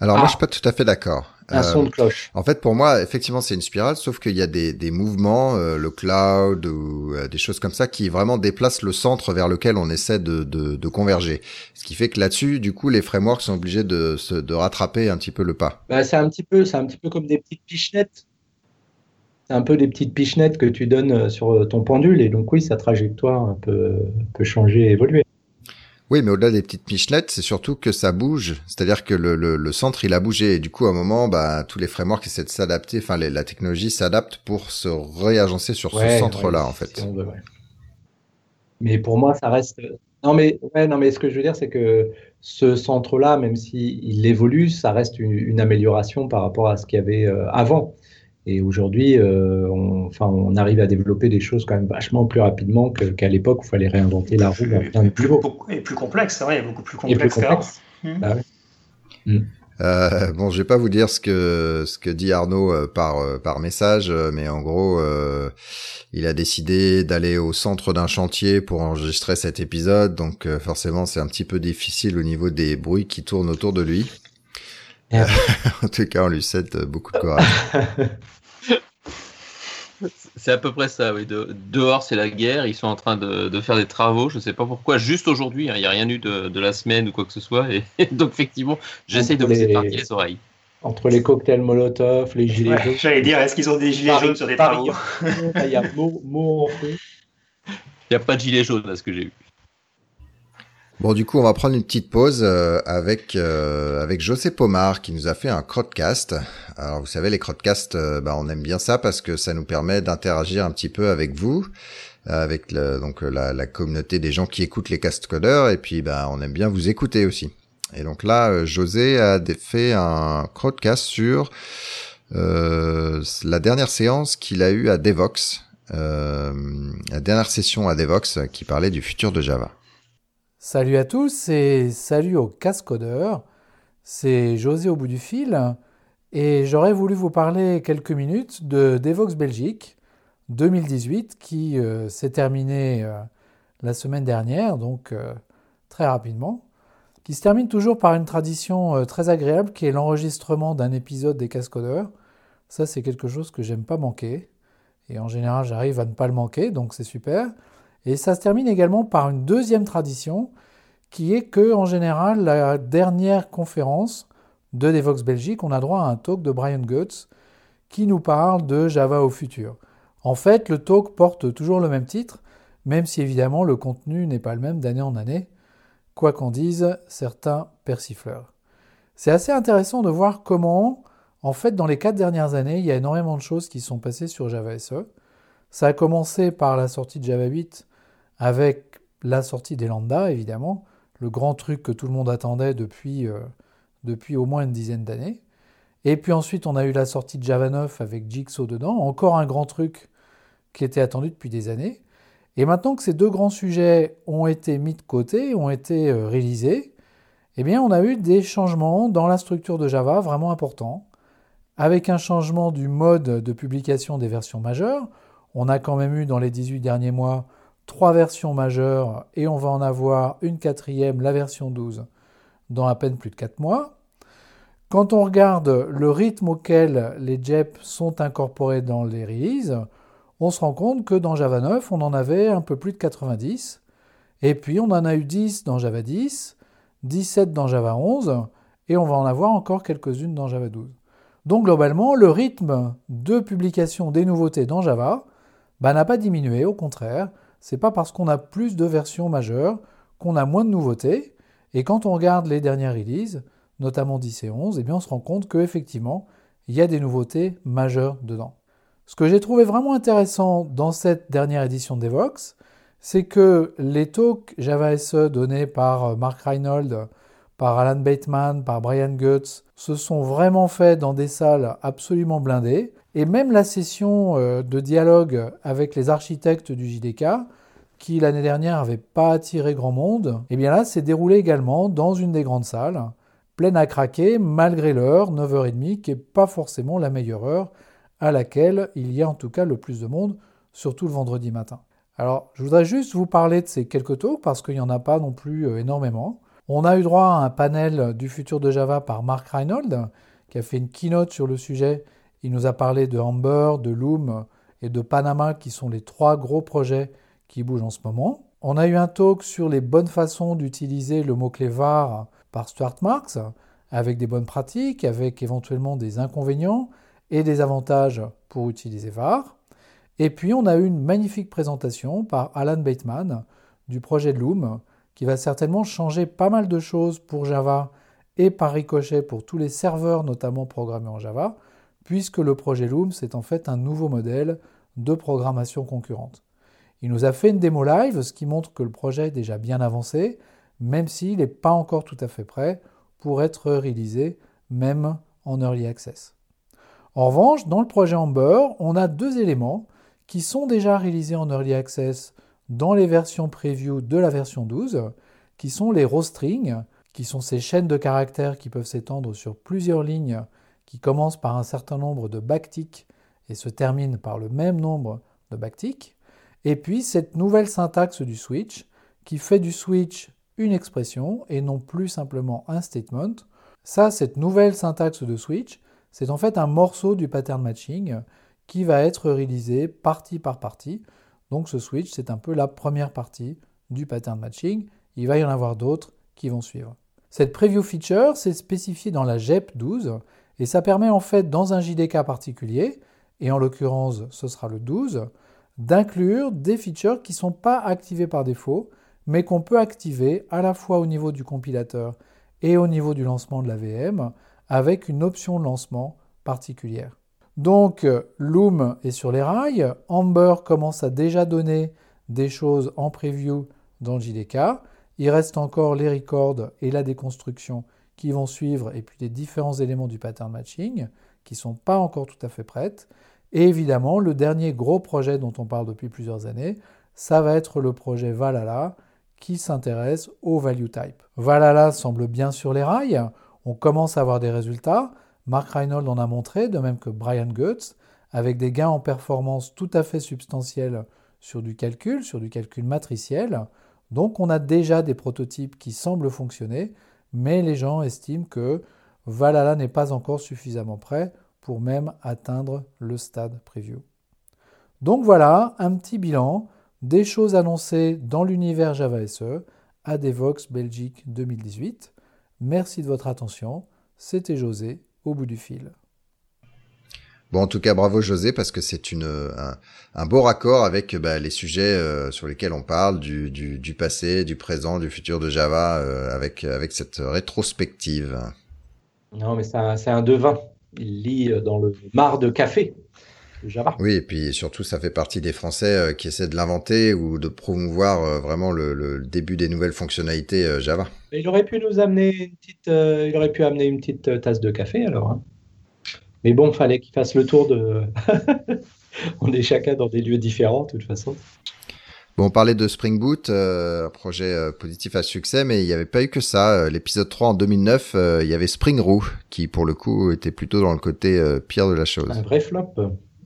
Alors, moi, je suis pas tout à fait d'accord. Un son de cloche. En fait, pour moi, effectivement, c'est une spirale, sauf qu'il y a des, des mouvements, euh, le cloud ou euh, des choses comme ça, qui vraiment déplacent le centre vers lequel on essaie de, de, de converger. Ce qui fait que là-dessus, du coup, les frameworks sont obligés de, se, de rattraper un petit peu le pas. Bah, c'est un petit peu, c'est un petit peu comme des petites pichenettes. C'est un peu des petites pichenettes que tu donnes euh, sur ton pendule, et donc oui, sa trajectoire peut, peut changer, évoluer. Oui, mais au-delà des petites michelettes, c'est surtout que ça bouge. C'est-à-dire que le, le, le, centre, il a bougé. Et du coup, à un moment, bah, tous les frameworks essaient de s'adapter. Enfin, la technologie s'adapte pour se réagencer sur ce centre-là, en fait. mais pour moi, ça reste. Non, mais ouais, non, mais ce que je veux dire, c'est que ce centre-là, même s'il évolue, ça reste une, amélioration par rapport à ce qu'il y avait euh, avant. Et aujourd'hui, euh, on, enfin, on arrive à développer des choses quand même vachement plus rapidement qu'à l'époque où il fallait réinventer la roue. Et, plus, et plus complexe, c'est vrai, beaucoup plus complexe. Mmh. Bah mmh. Euh, bon, je vais pas vous dire ce que ce que dit Arnaud euh, par euh, par message, mais en gros, il a décidé d'aller au centre d'un chantier pour enregistrer cet épisode, donc forcément, c'est un petit peu difficile au niveau des bruits qui tournent autour de lui. en tout cas, on lui souhaite beaucoup de courage. C'est à peu près ça, oui. dehors, c'est la guerre. Ils sont en train de, faire des travaux. Je ne sais pas pourquoi. Juste aujourd'hui, hein, il n'y a rien eu de, la semaine ou quoi que ce soit. Et, donc, effectivement, j'essaie de vous épargner les oreilles. Entre les cocktails Molotov, les gilets jaunes. J'allais dire, est-ce qu'ils ont des gilets jaunes sur des travaux Il y a mot, en feu. Il n'y a pas de gilets jaunes, à ce que j'ai vu. Bon, du coup, on va prendre une petite pause euh, avec euh, avec José Pomar qui nous a fait un crowdcast. Alors, vous savez, les crowdcasts, euh, bah, on aime bien ça parce que ça nous permet d'interagir un petit peu avec vous, avec donc la, communauté des gens qui écoutent les cast et puis bah, on aime bien vous écouter aussi. Et donc là, José a fait un crowdcast sur la dernière séance qu'il a eue à Devox, la dernière session à Devox qui parlait du futur de Java. Salut à tous et salut aux cascodeurs. C'est José au bout du fil et j'aurais voulu vous parler quelques minutes de Devox Belgique 2018 qui euh, s'est terminé euh, la semaine dernière, donc euh, très rapidement, qui se termine toujours par une tradition très agréable qui est l'enregistrement d'un épisode des cascodeurs. Ça c'est quelque chose que j'aime pas manquer et en général j'arrive à ne pas le manquer, donc c'est super. Et ça se termine également par une deuxième tradition qui est que, en général, la dernière conférence de Devox Belgique, on a droit à un talk de Brian Goetz qui nous parle de Java au futur. En fait, le talk porte toujours le même titre, même si évidemment le contenu n'est pas le même d'année en année, quoi qu'en disent certains persifleurs. C'est assez intéressant de voir comment, en fait, dans les quatre dernières années, il y a énormément de choses qui sont passées sur Java SE. Ça a commencé par la sortie de Java 8 avec la sortie des lambda, évidemment, le grand truc que tout le monde attendait depuis, euh, depuis au moins une dizaine d'années. Et puis ensuite, on a eu la sortie de Java 9 avec Jigsaw dedans, encore un grand truc qui était attendu depuis des années. Et maintenant que ces deux grands sujets ont été mis de côté, ont été euh, réalisés, eh bien, on a eu des changements dans la structure de Java vraiment importants, avec un changement du mode de publication des versions majeures. On a quand même eu dans les 18 derniers mois trois versions majeures et on va en avoir une quatrième, la version 12, dans à peine plus de 4 mois. Quand on regarde le rythme auquel les JEP sont incorporés dans les releases, on se rend compte que dans Java 9, on en avait un peu plus de 90, et puis on en a eu 10 dans Java 10, 17 dans Java 11, et on va en avoir encore quelques-unes dans Java 12. Donc globalement, le rythme de publication des nouveautés dans Java bah, n'a pas diminué, au contraire, c'est pas parce qu'on a plus de versions majeures qu'on a moins de nouveautés. Et quand on regarde les dernières releases, notamment 10 et 11, eh bien on se rend compte qu'effectivement, il y a des nouveautés majeures dedans. Ce que j'ai trouvé vraiment intéressant dans cette dernière édition d'Evox, c'est que les talks Java SE donnés par euh, Mark Reinhold, par Alan Bateman, par Brian Goetz, se sont vraiment faits dans des salles absolument blindées. Et même la session euh, de dialogue avec les architectes du JDK, qui l'année dernière n'avait pas attiré grand monde, et eh bien là s'est déroulé également dans une des grandes salles, pleine à craquer malgré l'heure, 9h30, qui n'est pas forcément la meilleure heure à laquelle il y a en tout cas le plus de monde, surtout le vendredi matin. Alors, je voudrais juste vous parler de ces quelques talks parce qu'il n'y en a pas non plus euh, énormément. On a eu droit à un panel du futur de Java par Mark Reinold, qui a fait une keynote sur le sujet. Il nous a parlé de Amber, de Loom et de Panama, qui sont les trois gros projets qui bougent en ce moment. On a eu un talk sur les bonnes façons d'utiliser le mot-clé VAR par Stuart Marks, avec des bonnes pratiques, avec éventuellement des inconvénients et des avantages pour utiliser VAR. Et puis on a eu une magnifique présentation par Alan Bateman du projet Loom, qui va certainement changer pas mal de choses pour Java et par ricochet pour tous les serveurs, notamment programmés en Java, puisque le projet Loom, c'est en fait un nouveau modèle de programmation concurrente. Il nous a fait une démo live, ce qui montre que le projet est déjà bien avancé, même s'il n'est pas encore tout à fait prêt pour être réalisé, même en early access. En revanche, dans le projet Amber, on a deux éléments qui sont déjà réalisés en early access dans les versions preview de la version 12, qui sont les rostring, qui sont ces chaînes de caractères qui peuvent s'étendre sur plusieurs lignes, qui commencent par un certain nombre de backticks et se terminent par le même nombre de backticks. Et puis cette nouvelle syntaxe du switch, qui fait du switch une expression et non plus simplement un statement. Ça, cette nouvelle syntaxe de switch, c'est en fait un morceau du pattern matching qui va être réalisé partie par partie. Donc ce switch, c'est un peu la première partie du pattern matching. Il va y en avoir d'autres qui vont suivre. Cette preview feature, c'est spécifié dans la JEP 12 et ça permet en fait dans un JDK particulier, et en l'occurrence ce sera le 12, d'inclure des features qui ne sont pas activées par défaut, mais qu'on peut activer à la fois au niveau du compilateur et au niveau du lancement de la VM avec une option de lancement particulière. Donc Loom est sur les rails, Amber commence à déjà donner des choses en preview dans le JDK, il reste encore les records et la déconstruction qui vont suivre et puis les différents éléments du pattern matching qui ne sont pas encore tout à fait prêtes. Et évidemment, le dernier gros projet dont on parle depuis plusieurs années, ça va être le projet Valhalla qui s'intéresse au value type. Valhalla semble bien sur les rails, on commence à avoir des résultats, Mark Reynolds en a montré, de même que Brian Goetz, avec des gains en performance tout à fait substantiels sur du calcul, sur du calcul matriciel. Donc on a déjà des prototypes qui semblent fonctionner, mais les gens estiment que Valhalla n'est pas encore suffisamment prêt pour même atteindre le stade preview. Donc voilà un petit bilan des choses annoncées dans l'univers Java SE à Devox Belgique 2018. Merci de votre attention. C'était José au bout du fil. Bon, en tout cas, bravo José, parce que c'est une un, beau raccord avec bah, les sujets euh, sur lesquels on parle, du, du, passé, du présent, du futur de Java, euh, avec, avec cette rétrospective. Non, mais c'est un, un devin. Il lit dans le mar de café. Java. Oui, et puis surtout, ça fait partie des Français euh, qui essaient de l'inventer ou de promouvoir euh, vraiment le, début des nouvelles fonctionnalités euh, Java. il aurait pu nous amener une petite, il aurait pu amener une petite tasse de café alors. Hein. Mais bon, il fallait qu'il fasse le tour de. On est chacun dans des lieux différents, de toute façon. Bon, on parlait de Spring Boot, un projet positif à succès, mais il n'y avait pas eu que ça. L'épisode 3 en 2009, il y avait Spring Root, qui pour le coup était plutôt dans le côté pire de la chose. Un vrai flop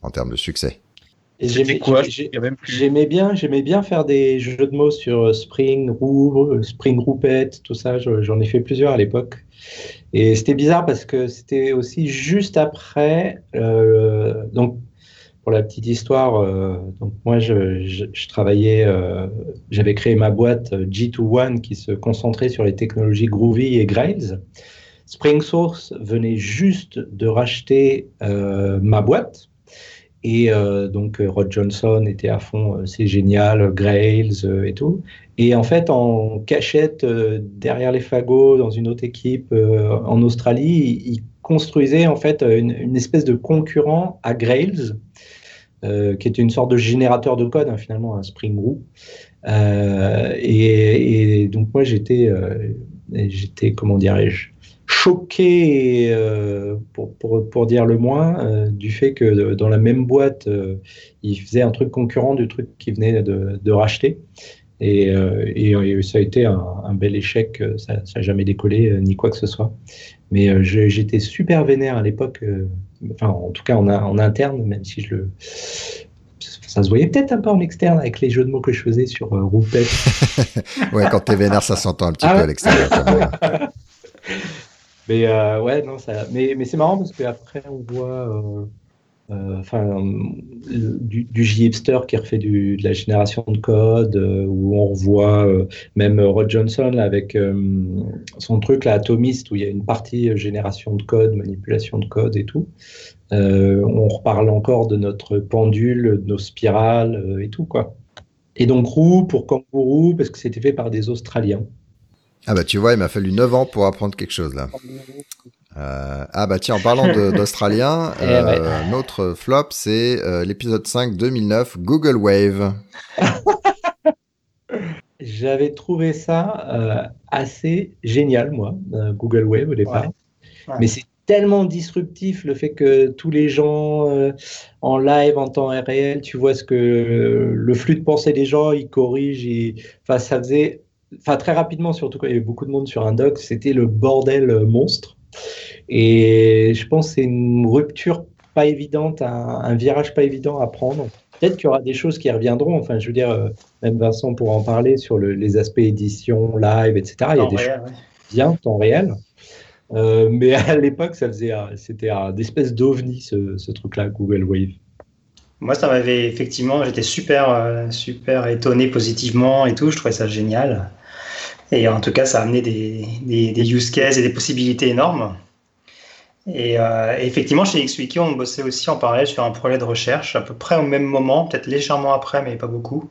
en termes de succès. J'aimais bien, j'aimais bien faire des jeux de mots sur euh, Spring, Roux, euh, Spring Roupette, tout ça. J'en ai fait plusieurs à l'époque. Et c'était bizarre parce que c'était aussi juste après. Euh, donc, pour la petite histoire, donc moi, je, travaillais, j'avais créé ma boîte G21 qui se concentrait sur les technologies Groovy et Grails. Spring Source venait juste de racheter ma boîte et euh, donc euh, Rod Johnson était à fond, euh, c'est génial, Grails et tout. Et en fait, en cachette derrière les fagots, dans une autre équipe en Australie, il, construisait en fait une, espèce de concurrent à Grails, qui était une sorte de générateur de code hein, finalement, un Spring Boot. Et, et, donc moi j'étais, j'étais comment dirais-je, choqué, euh, pour, pour, pour, dire le moins, euh, du fait que dans la même boîte, euh, il faisait un truc concurrent du truc qu'il venait de, de, racheter. Et, ça a été un, bel échec. Ça n'a jamais décollé ni quoi que ce soit. Mais j'étais super vénère à l'époque. enfin, en tout cas en, en, interne, même si je le ça se voyait peut-être un peu en externe avec les jeux de mots que je faisais sur euh, Roupette. ouais, quand t'es vénère, ça s'entend un petit ah peu à l'extérieur. mais euh, ouais, non, ça. Mais, mais c'est marrant parce qu'après, on voit. Euh, euh, enfin, du, du J-Hipster qui refait de la génération de code, où on revoit même Rod Johnson avec son truc, là, Atomist, où il y a une partie génération de code, manipulation de code et tout. On reparle encore de notre pendule, de nos spirales et tout, quoi. Et donc roux pour kangourou, parce que c'était fait par des Australiens. Ah bah tu vois, il m'a fallu 9 ans pour apprendre quelque chose là. Euh, ah bah tiens, en parlant d'Australiens, eh notre flop c'est l'épisode 5 2009, Google Wave. J'avais trouvé ça assez génial, moi, Google Wave au départ. Mais c'est tellement disruptif le fait que tous les gens euh, en live, en temps réel, tu vois ce que le flux de pensée des gens, ils corrigent. Et, enfin, ça faisait, enfin, très rapidement, surtout quand il y avait beaucoup de monde sur un doc, c'était le bordel monstre. Et je pense que c'est une rupture pas évidente, un, virage pas évident à prendre. Peut-être qu'il y aura des choses qui reviendront. Enfin, je veux dire, euh, même Vincent pourra en parler sur les aspects édition, live, etc. Il y a des choses bien temps réel. Euh, mais à l'époque, ça faisait, c'était un espèce d'ovni ce, truc-là, Google Wave. Moi, ça m'avait effectivement, j'étais super, euh, super étonné positivement et tout. Je trouvais ça génial. Et en tout cas, ça a amené des, use cases et des possibilités énormes. Et, euh, effectivement, chez XWiki, on bossait aussi en parallèle sur un projet de recherche, à peu près au même moment, peut-être légèrement après, mais pas beaucoup,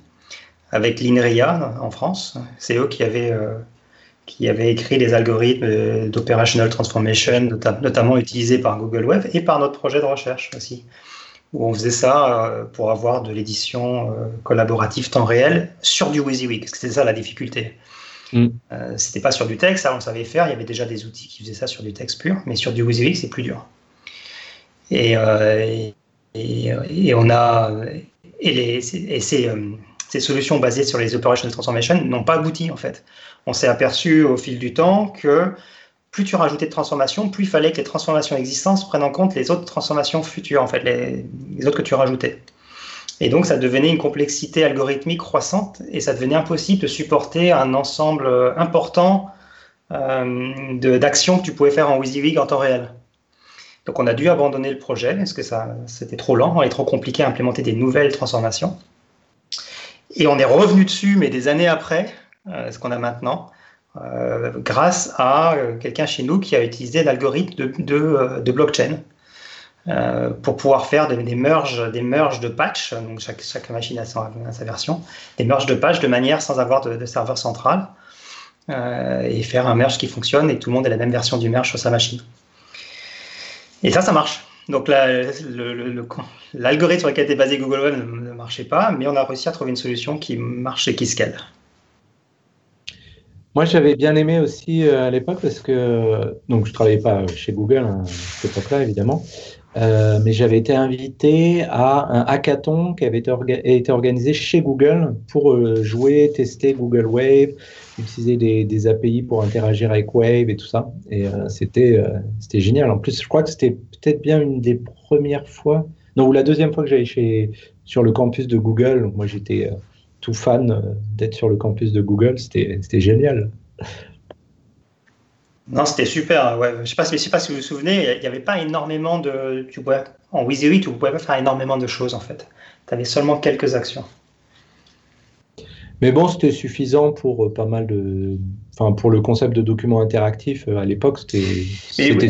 avec l'INRIA en France. C'est eux qui avaient qui avait écrit les algorithmes d'operational transformation, notamment utilisés par Google Web et par notre projet de recherche aussi, où on faisait ça euh, pour avoir de l'édition euh, collaborative temps réel sur du WYSIWYG, parce que c'était ça la difficulté. Mm. Euh, c'était pas sur du texte, ça on savait faire, il y avait déjà des outils qui faisaient ça sur du texte pur, mais sur du WYSIWYG c'est plus dur. Et, et, on a et, les, et ces, ces solutions basées sur les operational transformation n'ont pas abouti en fait on s'est aperçu au fil du temps que plus tu rajoutais de transformations, plus il fallait que les transformations existantes prennent en compte les autres transformations futures, en fait, les, autres que tu rajoutais. Et donc, ça devenait une complexité algorithmique croissante et ça devenait impossible de supporter un ensemble important euh, d'actions que tu pouvais faire en WYSIWYG en temps réel. Donc, on a dû abandonner le projet parce que ça, c'était trop lent et trop compliqué à implémenter des nouvelles transformations. Et on est revenu dessus, mais des années après, euh, ce qu'on a maintenant, euh, grâce à euh, quelqu'un chez nous qui a utilisé l'algorithme de, de, blockchain. Pour pouvoir faire des, merges, des merges de patch, donc chaque, machine a sa, version, des merges de patch de manière sans avoir de, serveur central et faire un merge qui fonctionne et tout le monde ait la même version du merge sur sa machine. Et ça, ça marche. Donc l'algorithme sur lequel était basé Google Web ne, marchait pas, mais on a réussi à trouver une solution qui marche et qui scale. Moi, j'avais bien aimé aussi euh, à l'époque parce que donc je travaillais pas chez Google hein, à cette époque-là, évidemment, euh, mais j'avais été invité à un hackathon qui avait été, organisé chez Google pour euh, jouer, tester Google Wave, utiliser des, API pour interagir avec Wave et tout ça. Et c'était c'était génial. En plus, je crois que c'était peut-être bien une des premières fois, non, ou la deuxième fois que j'allais sur le campus de Google. Moi, j'étais tout fan euh, d'être sur le campus de Google. C'était génial. Non, c'était super. Ouais. Je ne sais, pas, sais pas si vous vous souvenez, il n'y avait pas énormément de. Tu pouvais, en WYSIWYG, tu ne pouvais pas faire énormément de choses en fait. Tu avais seulement quelques actions. Mais bon, c'était suffisant pour euh, pas mal de. Enfin, pour le concept de document interactif, euh, à l'époque, c'était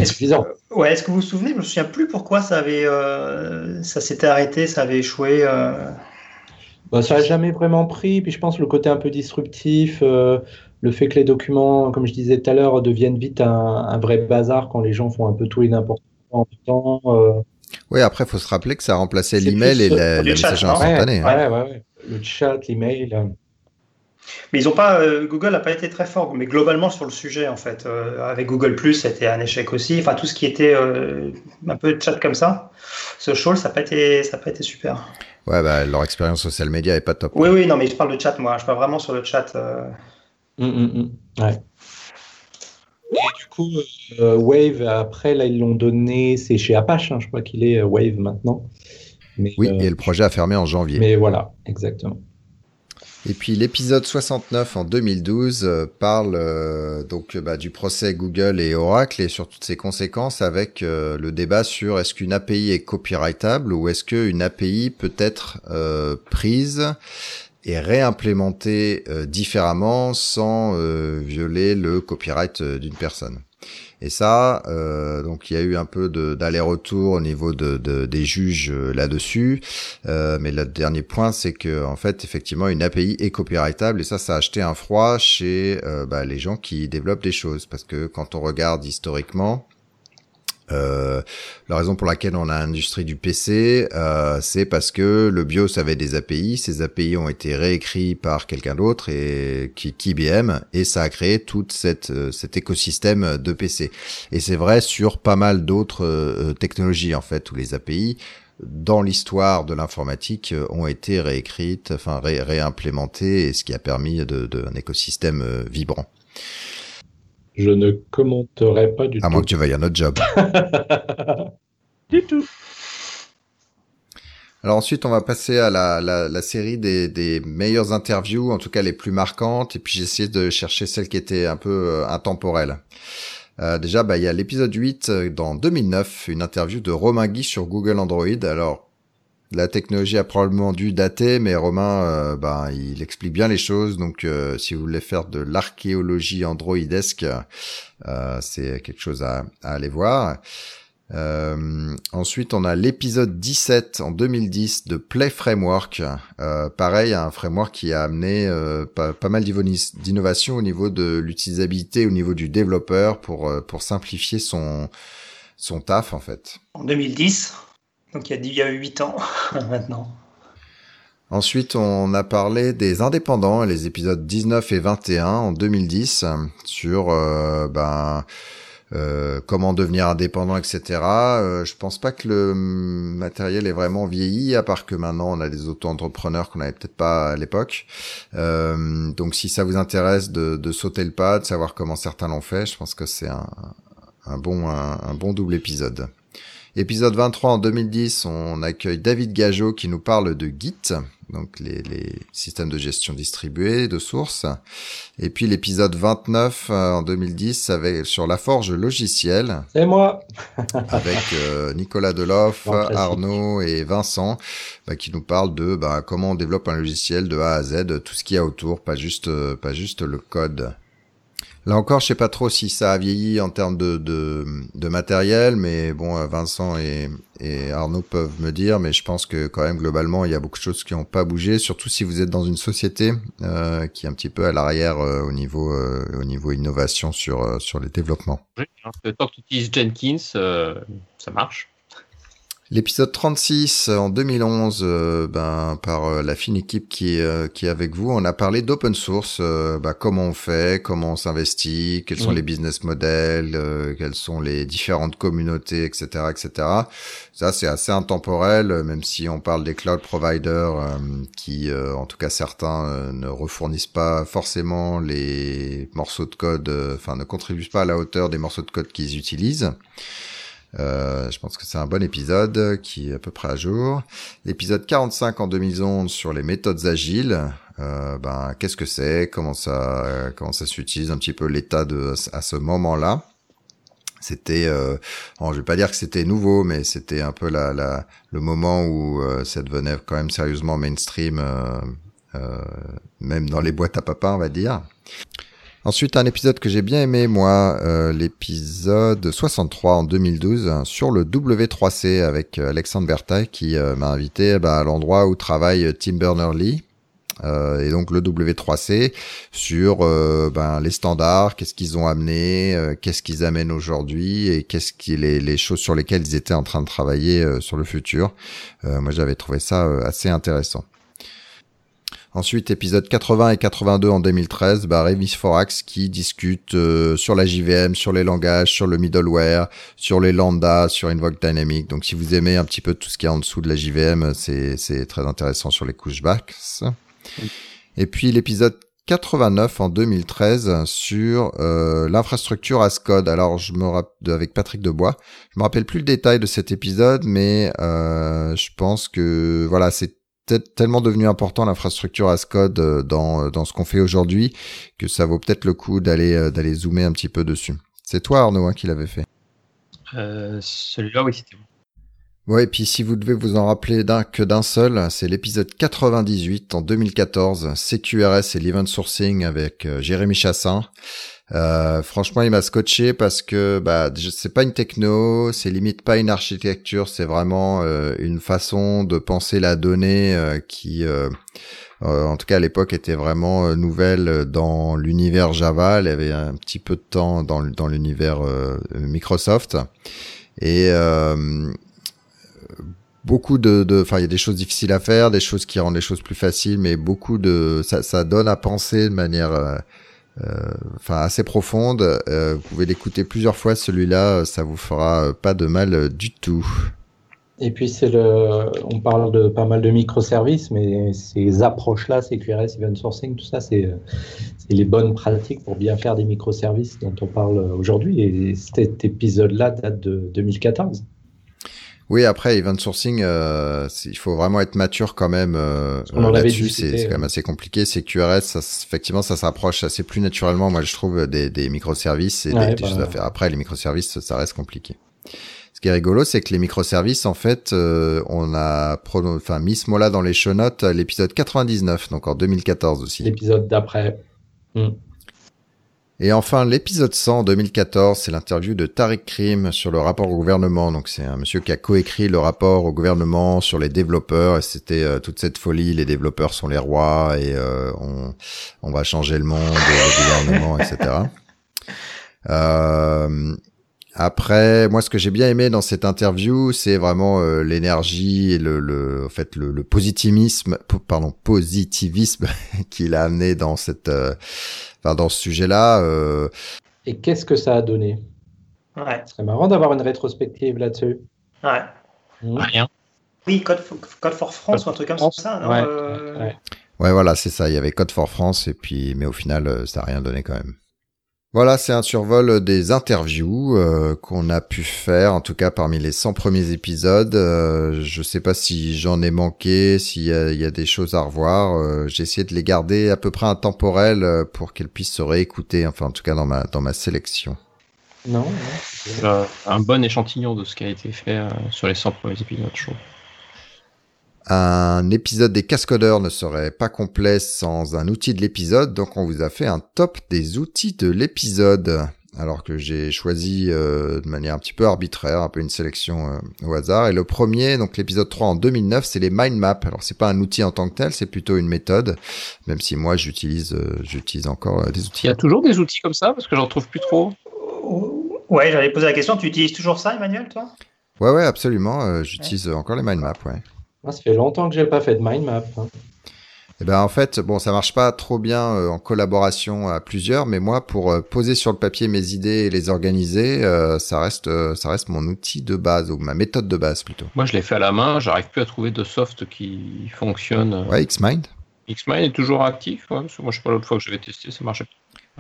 suffisant. ouais, est-ce que vous vous souvenez Je ne me souviens plus pourquoi ça avait. ça s'était arrêté, ça avait échoué. Bah, ça n'a jamais vraiment pris. Puis je pense le côté un peu disruptif, euh, le fait que les documents, comme je disais tout à l'heure, deviennent vite un, vrai bazar quand les gens font un peu tout et n'importe quoi en même temps. Euh. Oui, après, il faut se rappeler que ça a remplacé l'email et la, la messagerie instantanée. Ouais, ouais, ouais, Le chat, l'email. Euh. Mais ils ont pas, Google n'a pas été très fort, mais globalement sur le sujet en fait. avec Google c'était un échec aussi. Enfin, tout ce qui était un peu de chat comme ça, ce show, ça n'a pas été, ça pas été super. Ouais, bah, leur expérience social media est pas top. Oui, oui, non, mais je parle de chat, moi. Je parle vraiment sur le chat. Hum, hum, hum. Ouais. Et du coup, Wave, après, là, ils l'ont donné, c'est chez Apache, hein, je crois qu'il est Wave maintenant. Mais, oui, et le projet a fermé en janvier. Mais voilà, exactement. Et puis l'épisode 69 en 2012 euh, parle euh, donc bah, du procès Google et Oracle et sur toutes ses conséquences avec euh, le débat sur est-ce qu'une API est copyrightable ou est-ce qu'une API peut être prise et réimplémentée différemment sans violer le copyright d'une personne. Et ça, euh, donc il y a eu un peu d'aller-retour au niveau de, des juges euh, là-dessus. Euh, mais le dernier point, c'est que en fait, effectivement, une API est copyrightable et ça, ça a acheté un froid chez bah, les gens qui développent des choses, parce que quand on regarde historiquement, euh, la raison pour laquelle on a l'industrie du PC, euh, c'est parce que le BIOS avait des API, ces API ont été réécrits par quelqu'un d'autre et qui, qui IBM, et ça a créé tout cette, euh, cet écosystème de PC. Et c'est vrai sur pas mal d'autres euh, technologies en fait, où les API dans l'histoire de l'informatique ont été réécrites, enfin ré réimplémentées, et ce qui a permis de, de écosystème vibrant. Je ne commenterai pas du tout. À moins que tu veuilles un autre job. du tout. Alors ensuite, on va passer à la, la, série des, des, meilleures interviews, en tout cas les plus marquantes, et puis j'ai essayé de chercher celles qui étaient un peu euh, intemporelles. Euh, déjà, bah, il y a l'épisode 8 euh, dans 2009, une interview de Romain Guy sur Google Android. Alors, la technologie a probablement dû dater, mais Romain, euh, ben, il explique bien les choses. Donc, euh, si vous voulez faire de l'archéologie androidesque, euh, c'est quelque chose à, aller voir. ensuite, on a l'épisode 17 en 2010 de Play Framework. pareil, un framework qui a amené pas, pas, mal d'innovation au niveau de l'utilisabilité, au niveau du développeur pour pour simplifier son son taf en fait. En 2010 donc il y a, 8 ans maintenant. Ensuite, on a parlé des indépendants, les épisodes 19 et 21 en 2010 sur euh, ben, euh, comment devenir indépendant, etc. Euh, je pense pas que le matériel est vraiment vieilli, à part que maintenant on a des auto-entrepreneurs qu'on n'avait peut-être pas à l'époque. Euh, donc si ça vous intéresse de, de, sauter le pas, de savoir comment certains l'ont fait, je pense que c'est un, un, bon, un bon double épisode. Épisode 23 en 2010, on accueille David Gageot qui nous parle de Git, donc les, systèmes de gestion distribués de sources. Et puis l'épisode 29 euh, en 2010 avec, sur la forge logicielle. C'est moi Avec euh, Nicolas Deloff, Arnaud et Vincent bah, qui nous parlent de bah, comment on développe un logiciel de A à Z, tout ce qu'il y a autour, pas juste, euh, pas juste le code. Là encore, je sais pas trop si ça a vieilli en termes de, de, matériel, mais bon, euh, Vincent et, et, Arnaud peuvent me dire, mais je pense que quand même globalement, il y a beaucoup de choses qui n'ont pas bougé, surtout si vous êtes dans une société euh, qui est un petit peu à l'arrière euh, au niveau au niveau innovation sur sur les développements. Oui, tant que tu utilises Jenkins, ça marche. L'épisode 36 euh, en 2011, euh, ben, par euh, la fine équipe qui est, qui est avec vous, on a parlé d'open source, ben, comment on fait, comment on s'investit, quels sont les business models, quelles sont les différentes communautés, etc., etc. Ça, c'est assez intemporel, même si on parle des cloud providers qui, en tout cas certains, ne refournissent pas forcément les morceaux de code, enfin ne contribuent pas à la hauteur des morceaux de code qu'ils utilisent. Euh, je pense que c'est un bon épisode qui est à peu près à jour. L'épisode 45 en 2011 sur les méthodes agiles. Euh, ben, qu'est-ce que c'est? Comment ça comment ça s'utilise Un petit peu l'état de à ce moment-là? C'était, euh, je vais pas dire que c'était nouveau, mais c'était un peu la, la, le moment où euh, ça devenait quand même sérieusement mainstream, euh, même dans les boîtes à papa, on va dire. Ensuite, un épisode que j'ai bien aimé, moi, euh, l'épisode 63 en 2012 sur le W3C avec euh, Alexandre Berthaille qui euh, m'a invité bah, à l'endroit où travaille Tim Berners-Lee. et donc le W3C sur ben, les standards, qu'est-ce qu'ils ont amené, qu'est-ce qu'ils amènent aujourd'hui et qu'est-ce qui les, les choses sur lesquelles ils étaient en train de travailler sur le futur. moi, j'avais trouvé ça assez intéressant. Ensuite, épisode 80 et 82 en 2013, bah, Revis Forax qui discute euh, sur la JVM, sur les langages, sur le middleware, sur les lambda, sur Invoke Dynamic. Donc si vous aimez un petit peu tout ce qui est en dessous de la JVM, c'est très intéressant sur les couches backs. Et puis l'épisode 89 en 2013 sur euh, l'infrastructure Ascode. Alors je me rappelle avec Patrick Debois. Je me rappelle plus le détail de cet épisode, mais euh, je pense que voilà c'est tellement devenu important l'infrastructure Ascode euh, dans, dans ce qu'on fait aujourd'hui que ça vaut peut-être le coup d'aller euh, d'aller zoomer un petit peu dessus. C'est toi Arnaud hein, qui l'avait fait. Euh, celui-là oui c'était Ouais, et puis si vous devez vous en rappeler d'un que d'un seul, c'est l'épisode 98 en 2014, CQRS et l'event sourcing avec Jérémy Chassin. Euh, franchement, il m'a scotché parce que bah, c'est pas une techno, c'est limite pas une architecture, c'est vraiment euh, une façon de penser la donnée euh, qui, en tout cas à l'époque, était vraiment nouvelle dans l'univers Java. Elle avait un petit peu de temps dans, l'univers Microsoft et beaucoup de, enfin, il y a des choses difficiles à faire, des choses qui rendent les choses plus faciles, mais beaucoup de, ça, donne à penser de manière enfin assez profonde. Euh, vous pouvez l'écouter plusieurs fois. Celui-là, ça vous fera pas de mal du tout. Et puis c'est le, on parle de pas mal de microservices, mais ces approches-là, CQRS, event sourcing, tout ça, c'est les bonnes pratiques pour bien faire des microservices dont on parle aujourd'hui. Et cet épisode-là date de 2014. Oui, après event sourcing, euh, il faut vraiment être mature quand même euh, là-dessus. C'est quand même assez compliqué. C'est QRS, ça, effectivement, ça s'approche assez plus naturellement. Moi, je trouve des, des microservices et des, choses à faire. Après, les microservices, ça reste compliqué. Ce qui est rigolo, c'est que les microservices, en fait, euh, on a enfin, mis ce mot-là dans les show notes l'épisode 99, donc en 2014 aussi. L'épisode d'après. Hmm. Et enfin, l'épisode 100 en 2014, c'est l'interview de Tariq Krim sur le rapport au gouvernement. Donc c'est un monsieur qui a coécrit le rapport au gouvernement sur les développeurs. Et c'était euh, toute cette folie, les développeurs sont les rois et euh, on, on, va changer le monde, le gouvernement, etc. Euh, après, moi, ce que j'ai bien aimé dans cette interview, c'est vraiment euh, l'énergie et le, le, en fait, le, le positivisme, pardon, positivisme qu'il a amené dans cette, euh, enfin, dans ce sujet-là. Euh... Et qu'est-ce que ça a donné? Ouais. C'est marrant d'avoir une rétrospective là-dessus. Ouais. Mmh. Rien. Oui, Code for, Code for France ou un truc comme ça, non ouais. Euh... ouais. ouais, voilà, c'est ça. Il y avait Code for France et puis, mais au final, euh, ça n'a rien donné quand même. Voilà, c'est un survol des interviews euh, qu'on a pu faire, en tout cas parmi les 100 premiers épisodes. Euh, je sais pas si j'en ai manqué, s'il y, y, a des choses à revoir. Euh, J'ai essayé de les garder à peu près intemporelles euh, pour qu'elles puissent se réécouter, enfin en tout cas dans ma, dans ma sélection. Non. non un bon échantillon de ce qui a été fait euh, sur les 100 premiers épisodes, je trouve. Un épisode des cascodeurs ne serait pas complet sans un outil de l'épisode, donc on vous a fait un top des outils de l'épisode. Alors que j'ai choisi euh, de manière un petit peu arbitraire, un peu une sélection euh, au hasard. Et le premier, donc l'épisode 3 en 2009, c'est les mind maps. Alors c'est pas un outil en tant que tel, c'est plutôt une méthode. Même si moi j'utilise, euh, j'utilise encore des outils. Il y a toujours des outils comme ça parce que j'en trouve plus trop. Ouais, j'allais poser la question. Tu utilises toujours ça, Emmanuel, toi? Ouais, ouais, absolument. j'utilise ouais. encore les mind maps, ouais. Moi, ça fait longtemps que j'ai pas fait de mind map. Hein. Eh ben en fait, bon, ça marche pas trop bien euh, en collaboration à plusieurs, mais moi, pour euh, poser sur le papier mes idées et les organiser, euh, ça reste, ça reste mon outil de base ou ma méthode de base plutôt. Moi, je l'ai fait à la main. J'arrive plus à trouver de soft qui fonctionne. Ouais, Xmind. Xmind est toujours actif. Ouais, parce que moi, je sais pas l'autre fois que j'avais testé, ça marchait.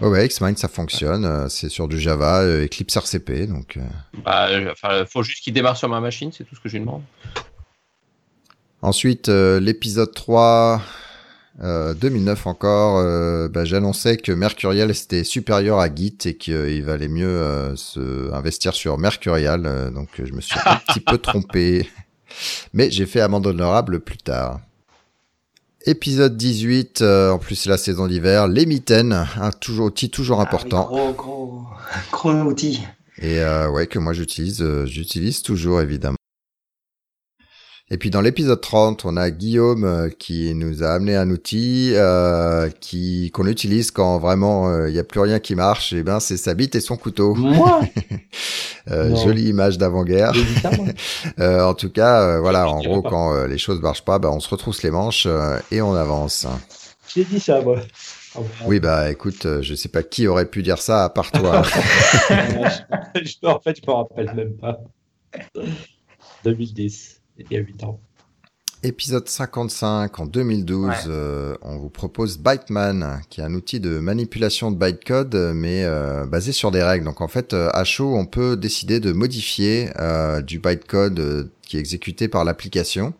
Oh ouais, Xmind, ça fonctionne. Ouais. C'est sur du Java, Eclipse RCP, donc. Bah, enfin, faut juste qu'il démarre sur ma machine, c'est tout ce que je lui demande. Ensuite, euh, l'épisode 3, euh, 2009 encore, euh, bah, j'annonçais que Mercurial était supérieur à Git et qu'il valait mieux euh, se investir sur Mercurial. donc je me suis un petit peu trompé. Mais j'ai fait amende honorable plus tard. Épisode 18, en plus c'est la saison d'hiver, les mitaines, un toujours, outil toujours important. Ah oui, gros, gros, gros outil. Et ouais, que moi j'utilise, j'utilise toujours évidemment. Et puis dans l'épisode 30, on a Guillaume euh, qui nous a amené un outil euh, qui qu'on utilise quand vraiment il euh, n'y a plus rien qui marche. Et ben c'est sa bite et son couteau. Moi? Euh, Jolie image d'avant-guerre. euh, en tout cas, voilà, en gros, quand les choses marchent pas, ben, on se retrousse les manches et on avance. J'ai dit ça, moi. Oui, bah écoute, je sais pas qui aurait pu dire ça à part toi. en fait, je me rappelle même pas. 2010, il y a 8 ans. Épisode 55 en 2012, euh, on vous propose Byteman, qui est un outil de manipulation de bytecode, mais euh, basé sur des règles. Donc en fait, euh, à chaud, on peut décider de modifier du bytecode qui est exécuté par l'application,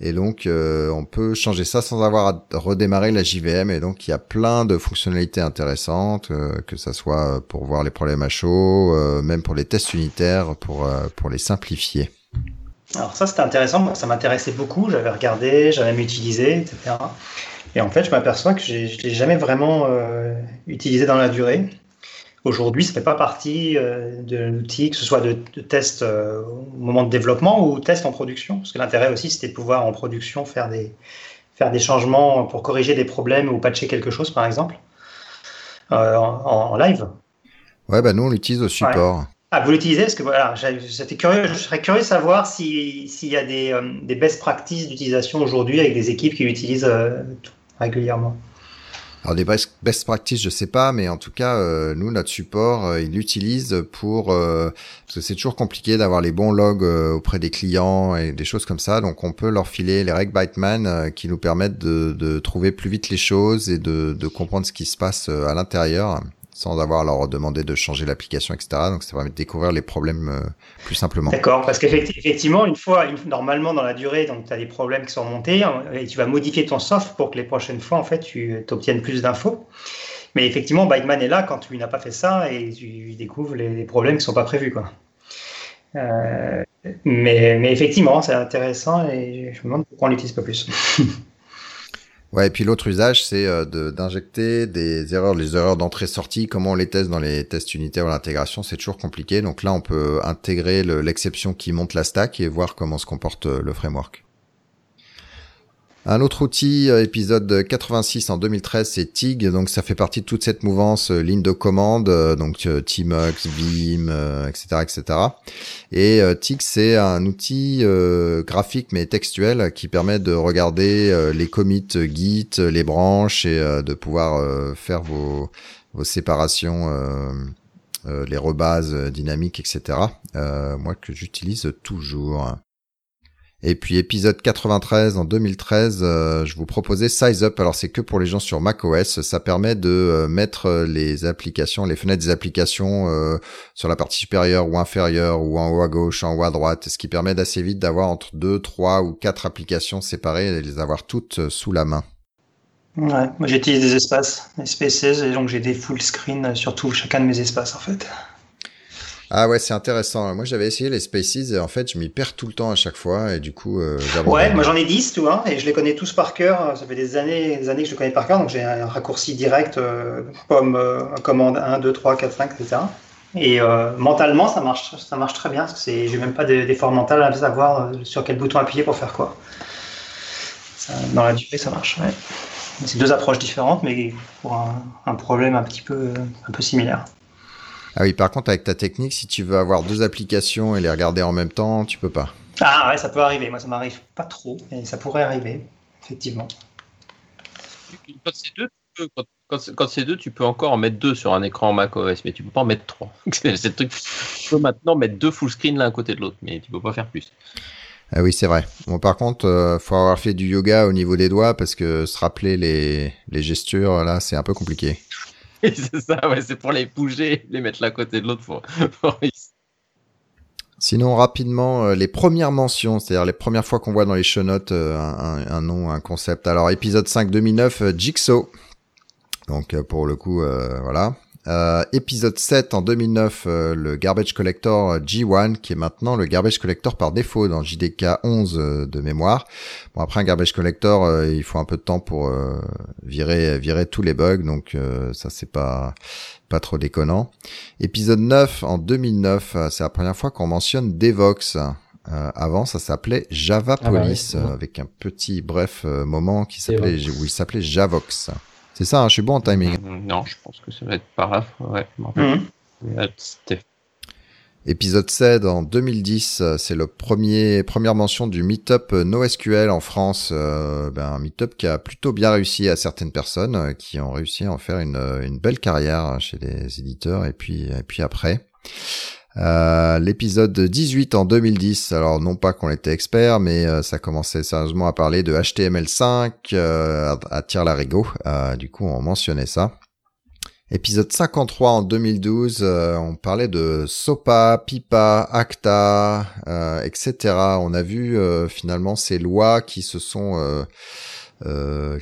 et donc on peut changer ça sans avoir à redémarrer la JVM. Et donc il y a plein de fonctionnalités intéressantes, que ça soit pour voir les problèmes à chaud, même pour les tests unitaires, pour pour les simplifier. Alors ça, c'était intéressant. ça m'intéressait beaucoup. J'avais regardé, j'avais même utilisé, etc. Et en fait, je m'aperçois que je ne l'ai jamais vraiment euh, utilisé dans la durée. Aujourd'hui, ça ne fait pas partie euh, de l'outil, que ce soit de, test euh, au moment de développement ou test en production. Parce que l'intérêt aussi, c'était de pouvoir en production faire des, faire des changements pour corriger des problèmes ou patcher quelque chose, par exemple, en, live. Ouais, bah nous, on l'utilise au support. Ah, vous l'utilisez Parce que voilà, j'étais curieux, je serais curieux de savoir s'il y a des, euh, des best practices d'utilisation aujourd'hui avec des équipes qui l'utilisent euh, régulièrement. Alors des best practices, je sais pas, mais en tout cas, euh, nous notre support, il l'utilise pour parce que c'est toujours compliqué d'avoir les bons logs auprès des clients et des choses comme ça. Donc on peut leur filer les règles Byteman qui nous permettent de, de, trouver plus vite les choses et de, de comprendre ce qui se passe à l'intérieur sans avoir à leur demander de changer l'application, etc. Donc ça permet de découvrir les problèmes euh, plus simplement. D'accord, parce qu'effectivement, une fois, normalement dans la durée, donc tu as des problèmes qui sont remontés hein, et tu vas modifier ton soft pour que les prochaines fois, en fait, tu obtiennes plus d'infos. Mais effectivement, Byteman est là quand tu n'as pas fait ça et tu découvres les, problèmes qui ne sont pas prévus. Euh, mais, mais, effectivement, c'est intéressant et je me demande pourquoi on l'utilise pas plus. Ouais, et puis l'autre usage, c'est euh, d'injecter des erreurs, les erreurs d'entrée-sortie. Comment on les teste dans les tests unitaires ou l'intégration, c'est toujours compliqué. Donc là, on peut intégrer l'exception qui monte la stack et voir comment se comporte euh, le framework. Un autre outil, euh, épisode 86 en 2013, c'est TIG. Donc ça fait partie de toute cette mouvance euh, ligne de commande, euh, donc Tmux, Vim, etc., etc. Et TIG, c'est un outil graphique mais textuel qui permet de regarder les commits Git, les branches et de pouvoir faire vos, vos séparations. les rebases dynamiques, etc. moi que j'utilise toujours. Et puis épisode 93 en 2013, euh, je vous proposais Size Up. Alors c'est que pour les gens sur macOS. Ça permet de euh, mettre les applications, les fenêtres des applications euh, sur la partie supérieure ou inférieure ou en haut à gauche, en haut à droite. Ce qui permet d'assez vite d'avoir entre deux, trois ou quatre applications séparées et les avoir toutes sous la main. Ouais, moi j'utilise des espaces, des spaces, et donc j'ai des full screen sur tout chacun de mes espaces en fait. Ah ouais, c'est intéressant. Moi, j'avais essayé les Spaces et en fait, je m'y perds tout le temps à chaque fois et du coup, euh, Ouais, moi j'en ai 10, tu vois, et je les connais tous par cœur. Ça fait des années, des années que je les connais par cœur, donc j'ai un raccourci direct euh, comme euh, commande 1, 2, 3, 4, 5, etc. Et euh, mentalement, ça marche, ça marche très bien parce que j'ai même pas d'effort mental à savoir sur quel bouton appuyer pour faire quoi. dans la durée, ça marche. C'est deux approches différentes, mais pour un, un problème un petit peu, un peu similaire. Ah oui, par contre, avec ta technique, si tu veux avoir deux applications et les regarder en même temps, tu peux pas. Ah ouais, ça peut arriver. Moi, ça m'arrive pas trop, mais ça pourrait arriver, effectivement. Quand c'est deux, tu peux, quand, c'est deux, tu peux encore en mettre deux sur un écran macOS, mais tu peux pas en mettre trois. c'est le truc. Tu peux maintenant mettre deux full screen l'un à côté de l'autre, mais tu peux pas faire plus. Ah oui, c'est vrai. Bon, par contre, euh, faut avoir fait du yoga au niveau des doigts parce que se rappeler les, les gestures, là, c'est un peu compliqué. c'est ça, ouais, c'est pour les bouger, les mettre l'un côté de l'autre. Pour... Sinon, rapidement, euh, les premières mentions, c'est-à-dire les premières fois qu'on voit dans les show notes euh, un, nom, un concept. Alors, épisode 5 2009, euh, Jigsaw. Donc, pour le coup, voilà. Euh, épisode 7 en 2009, euh, le Garbage Collector G1, qui est maintenant le Garbage Collector par défaut dans JDK 11 euh, de mémoire. Bon après un Garbage Collector, il faut un peu de temps pour virer virer tous les bugs, donc ça c'est pas pas trop déconnant. Épisode 9 en 2009, c'est la première fois qu'on mentionne Devox. avant, ça s'appelait Java ah bah Police, avec un petit bref moment qui s'appelait où il s'appelait Javox. C'est ça, hein, je suis bon en timing. Mm, non, je pense que ça va être paraphe. Ouais, mmh. Épisode 7 en 2010, euh, c'est le premier première mention du meetup NoSQL en France, euh, ben, un meetup qui a plutôt bien réussi à certaines personnes euh, qui ont réussi à en faire une, une belle carrière chez les éditeurs et puis et puis après. Euh, l'épisode 18 en 2010, alors non pas qu'on était expert, mais ça commençait sérieusement à parler de HTML5 à, à tire-larigot. du coup, on mentionnait ça. Épisode 53 en 2012, euh, on parlait de SOPA, PIPA, ACTA, euh, etc. On a vu euh, finalement ces lois qui se sont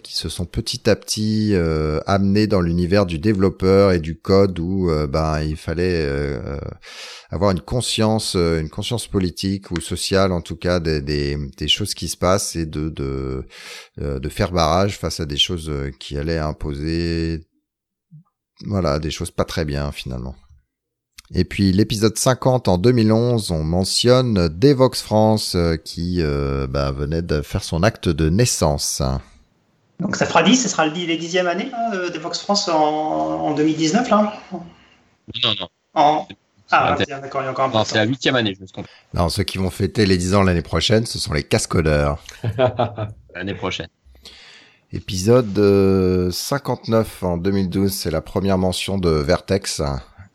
qui se sont petit à petit amenées dans l'univers du développeur et du code où ben il fallait avoir une conscience une conscience politique ou sociale en tout cas des, des, des choses qui se passent et de de de faire barrage face à des choses qui allaient imposer voilà, des choses pas très bien finalement. Et puis l'épisode 50 en 2011, on mentionne Devox France euh, qui euh, bah, venait de faire son acte de naissance. Donc ça fera 10, ce sera les dixième année de Devox France en, 2019 là Non, non. En... Ah, d'accord, il y a encore un Non, c'est la huitième année, je me trompe. Non, ceux qui vont fêter les 10 ans l'année prochaine, ce sont les cascodeurs. l'année prochaine. Épisode 59 euh, en 2012, c'est la première mention de Vertex.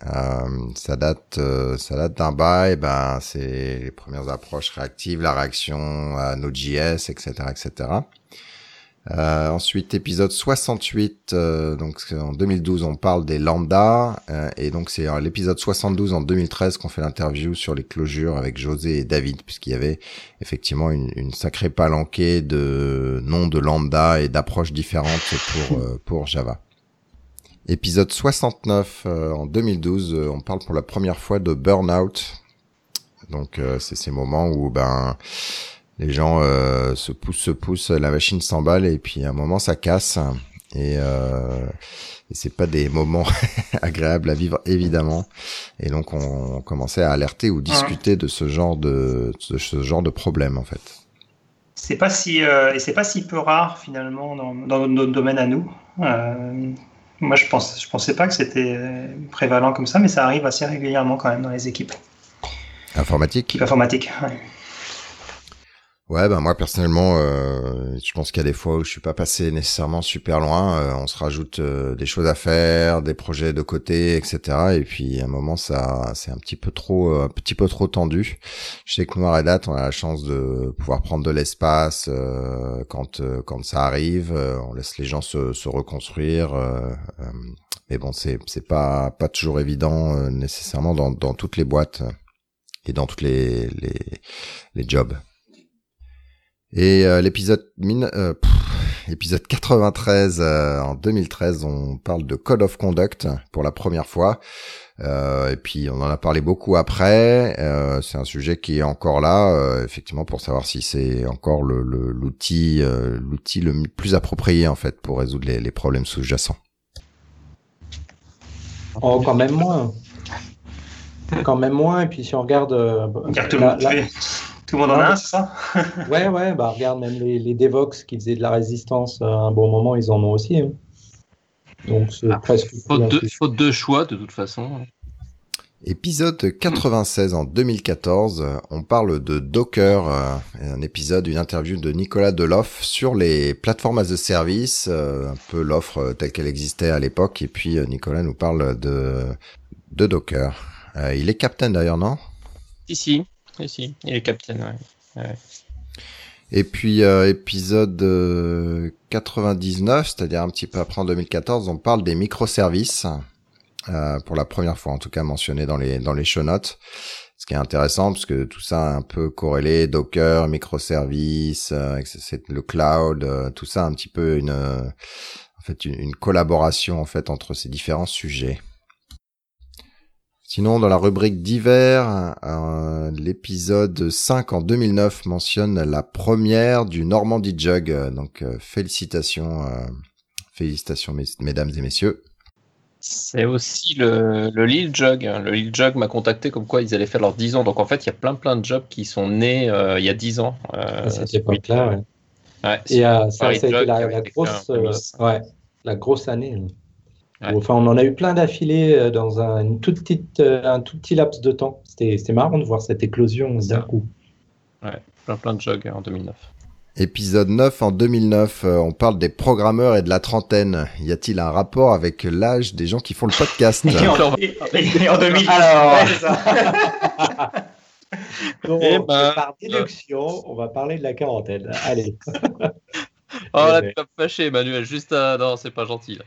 Euh, ça date, euh, ça date d'un bail. Ben, c'est les premières approches réactives, la réaction à Node.js, etc., etc. Euh, ensuite, épisode 68, euh, donc en 2012, on parle des lambda, euh, et donc c'est l'épisode 72 en 2013 qu'on fait l'interview sur les closures avec José et David, puisqu'il y avait effectivement une, une, sacrée palanquée de noms de lambda et d'approches différentes pour pour Java. Épisode 69 en 2012, on parle pour la première fois de burnout. Donc c'est ces moments où ben les gens euh, se poussent, se poussent, la machine s'emballe et puis à un moment ça casse et, euh, et c'est pas des moments agréables à vivre évidemment et donc on, commençait à alerter ou discuter de ce genre de, de ce genre de problème en fait. C'est pas si euh, et c'est pas si peu rare finalement dans, dans notre domaine à nous. Euh, moi je pense je pensais pas que c'était prévalent comme ça mais ça arrive assez régulièrement quand même dans les équipes. Informatique. Informatique. Ouais. Ouais, ben moi personnellement, euh, je pense qu'il y a des fois où je suis pas passé nécessairement super loin. Euh, on se rajoute euh, des choses à faire, des projets de côté, etc. Et puis à un moment, ça, c'est un petit peu trop, un petit peu trop tendu. Je sais que à Red Hat, on a la chance de pouvoir prendre de l'espace quand quand ça arrive. on laisse les gens se, se reconstruire. mais bon, c'est c'est pas pas toujours évident nécessairement dans dans toutes les boîtes et dans toutes les les les jobs. Et euh, l'épisode euh, épisode 93 euh, en 2013, on parle de Code of Conduct pour la première fois. Euh, et puis on en a parlé beaucoup après. c'est un sujet qui est encore là, effectivement, pour savoir si c'est encore l'outil le, l'outil le plus approprié en fait pour résoudre les, les problèmes sous-jacents. Oh, quand même moins. Quand même moins. Et puis si on regarde, tout le monde en a un, c'est ça? Ouais, ouais, bah regarde, même les, les Devox qui faisaient de la résistance à un bon moment, ils en ont aussi. Hein. Donc c'est ah, presque. Faute de, choix, de toute façon. Épisode 96 en 2014, on parle de Docker, euh, un épisode, une interview de Nicolas Deloff sur les plateformes as a service, euh, un peu l'offre telle qu'elle existait à l'époque, et puis euh, Nicolas nous parle de, de Docker. il est captain d'ailleurs, non? Ici si, il est capitaine. Et puis euh, épisode 99, euh, c'est-à-dire un petit peu après en 2014, on parle des microservices euh, pour la première fois, en tout cas mentionné dans les dans les show notes. Ce qui est intéressant parce que tout ça est un peu corrélé, Docker, microservices, c'est le cloud, tout ça un petit peu une en fait une collaboration en fait entre ces différents sujets. Sinon, dans la rubrique divers, euh, l'épisode 5 en 2009 mentionne la première du Normandy Jug. Donc, euh, félicitations, euh, félicitations, mesdames et messieurs. C'est aussi le, le Lil Jug. Hein. Le Lil Jug m'a contacté comme quoi ils allaient faire leurs 10 ans. Donc, en fait, il y a plein plein de jobs qui sont nés il y a 10 ans. à cette époque-là, ouais. ouais. Et ça, a été la, grosse, ouais, la grosse année. Enfin, on en a eu plein d'affilés dans un, une toute petite, un tout petit laps de temps. C'était marrant de voir cette éclosion d'un coup. Ouais, plein, plein de jogs en 2009. Épisode 9 en 2009, on parle des programmeurs et de la trentaine. Y a-t-il un rapport avec l'âge des gens qui font le podcast et, en, et, en 2000. Alors, Donc, et ben, par déduction, on va parler de la quarantaine. Allez. oh là, tu vas me fâcher, Emmanuel. Juste à... Non, c'est pas gentil. Là.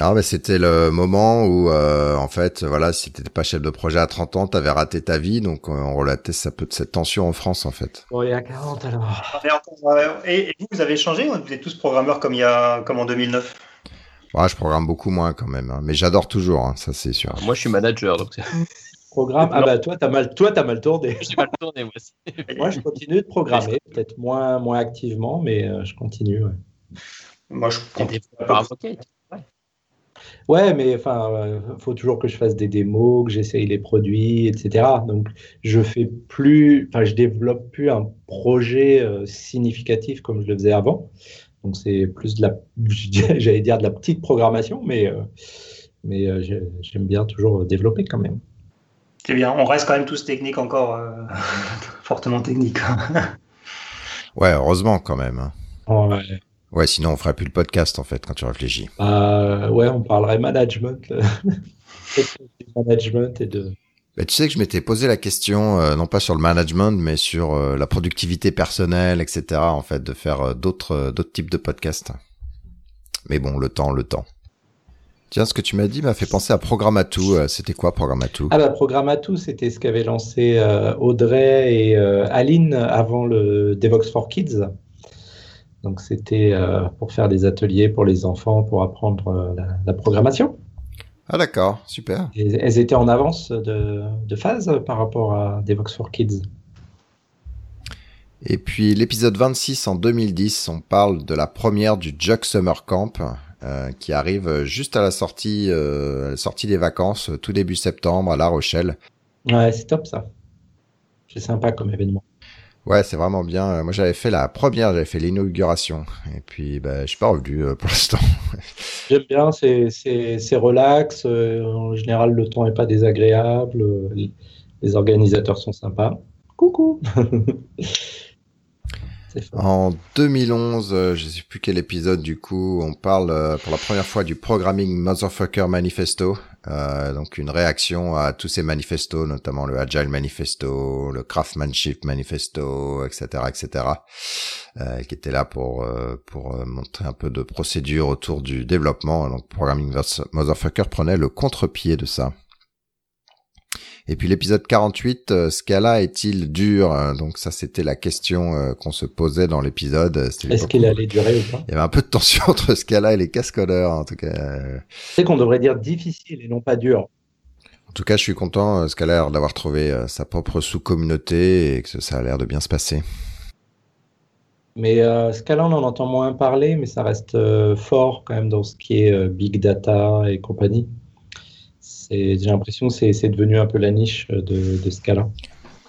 Non, mais c'était le moment où, euh, en fait, voilà, si t'étais pas chef de projet à 30 ans, t'avais raté ta vie, donc euh, on relatait ça peu de cette tension en France, en fait. Bon, il y a 40 alors. Et, vous, vous avez changé Vous êtes tous programmeurs comme il y a, comme en 2009 Ouais, je programme beaucoup moins quand même, hein. mais j'adore toujours, hein, ça c'est sûr. Moi, je suis manager, donc. Programme. Ah bah toi, t'as mal, toi, as mal tourné. J'ai mal tourné, moi aussi. moi, je continue de programmer, peut-être moins, moins activement, mais euh, je continue. Ouais. Moi, je continue. Ouais, mais enfin, euh, faut toujours que je fasse des démos, que j'essaye les produits, etc. Donc, je fais plus, enfin, je développe plus un projet euh, significatif comme je le faisais avant. Donc, c'est plus de la, j'allais dire de la petite programmation, mais, euh, mais j'aime bien toujours développer quand même. C'est bien. On reste quand même tous techniques encore, fortement techniques. ouais, heureusement quand même. Hein. Ouais. Ouais, sinon on ferait plus le podcast en fait quand tu réfléchis. Euh, ouais, on parlerait management, management et de. Bah, tu sais que je m'étais posé la question, euh, non pas sur le management, mais sur euh, la productivité personnelle, etc. En fait, de faire euh, d'autres d'autres types de podcasts. Mais bon, le temps, le temps. Tiens, ce que tu m'as dit m'a fait penser à Programmatou. C'était quoi Programmatou? Ah bah Programmatou, c'était ce qu'avait lancé Audrey et Aline avant le Devox for Kids. Donc c'était euh, pour faire des ateliers pour les enfants, pour apprendre euh, la, programmation. Ah d'accord, super. elles étaient en avance de, phase par rapport à Devox for Kids. Et puis l'épisode 26 en 2010, on parle de la première du Jug Summer Camp euh, qui arrive juste à la sortie, la sortie des vacances, tout début septembre à La Rochelle. Ouais, c'est top ça. C'est sympa comme événement. Ouais, c'est vraiment bien. Euh, moi, j'avais fait la première, j'avais fait l'inauguration. Et puis, bah, je suis pas revenu euh, pour l'instant. J'aime bien, c'est, relax. Euh, en général, le temps est pas désagréable. les organisateurs sont sympas. Coucou En 2011, euh, je sais plus quel épisode du coup, on parle euh, pour la première fois du Programming Motherfucker Manifesto, euh, donc une réaction à tous ces manifestos, notamment le Agile Manifesto, le Craftsmanship Manifesto, etc., etc., qui était là pour pour montrer un peu de procédure autour du développement. Donc Programming Motherfucker prenait le contre-pied de ça. Et puis l'épisode 48, euh, Scala est-il dur hein, Donc ça, c'était la question euh, qu'on se posait dans l'épisode. Est-ce qu'il allait durer ou pas? Il y avait un peu de tension entre Scala et les cascodeurs, en tout cas. C'est qu'on devrait dire difficile et non pas dur. En tout cas, je suis content, euh, Scala, d'avoir trouvé sa propre sous-communauté et que ça a l'air de bien se passer. Mais Scala, on en entend moins parler, mais ça reste fort quand même dans ce qui est big data et compagnie j'ai l'impression que c'est devenu un peu la niche de, de Scala.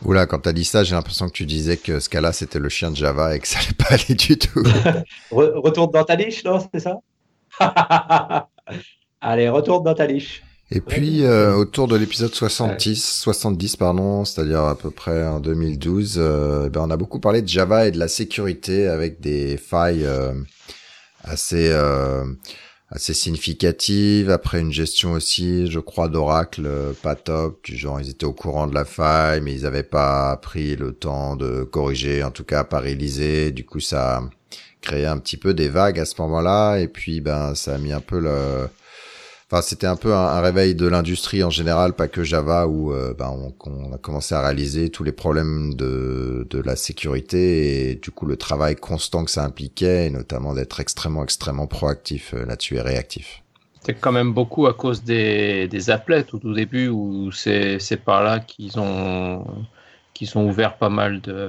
Oula, quand tu as dit ça, j'ai l'impression que tu disais que Scala c'était le chien de Java et que ça allait pas aller du tout. retourne dans ta niche, non C'est ça? Allez, retourne dans ta niche. Et puis euh, autour de l'épisode 70, 70 pardon, c'est-à-dire à peu près en 2012, euh, ben on a beaucoup parlé de Java et de la sécurité avec des failles euh, assez assez significative. Après une gestion aussi, je crois, d'Oracle euh, pas top, du genre ils étaient au courant de la faille, mais ils n'avaient pas pris le temps de corriger, en tout cas pas réaliser. Du coup, ça a créé un petit peu des vagues à ce moment-là, et puis ben ça a mis un peu le Enfin, c'était un peu un, réveil de l'industrie en général, pas que Java, où euh, ben, on, a commencé à réaliser tous les problèmes de, de la sécurité et du coup le travail constant que ça impliquait, et notamment d'être extrêmement, extrêmement proactif euh, là-dessus et réactif. C'était quand même beaucoup à cause des, des applets au tout début, où c'est par là qu'ils ont, qu'ils ont ouvert pas mal de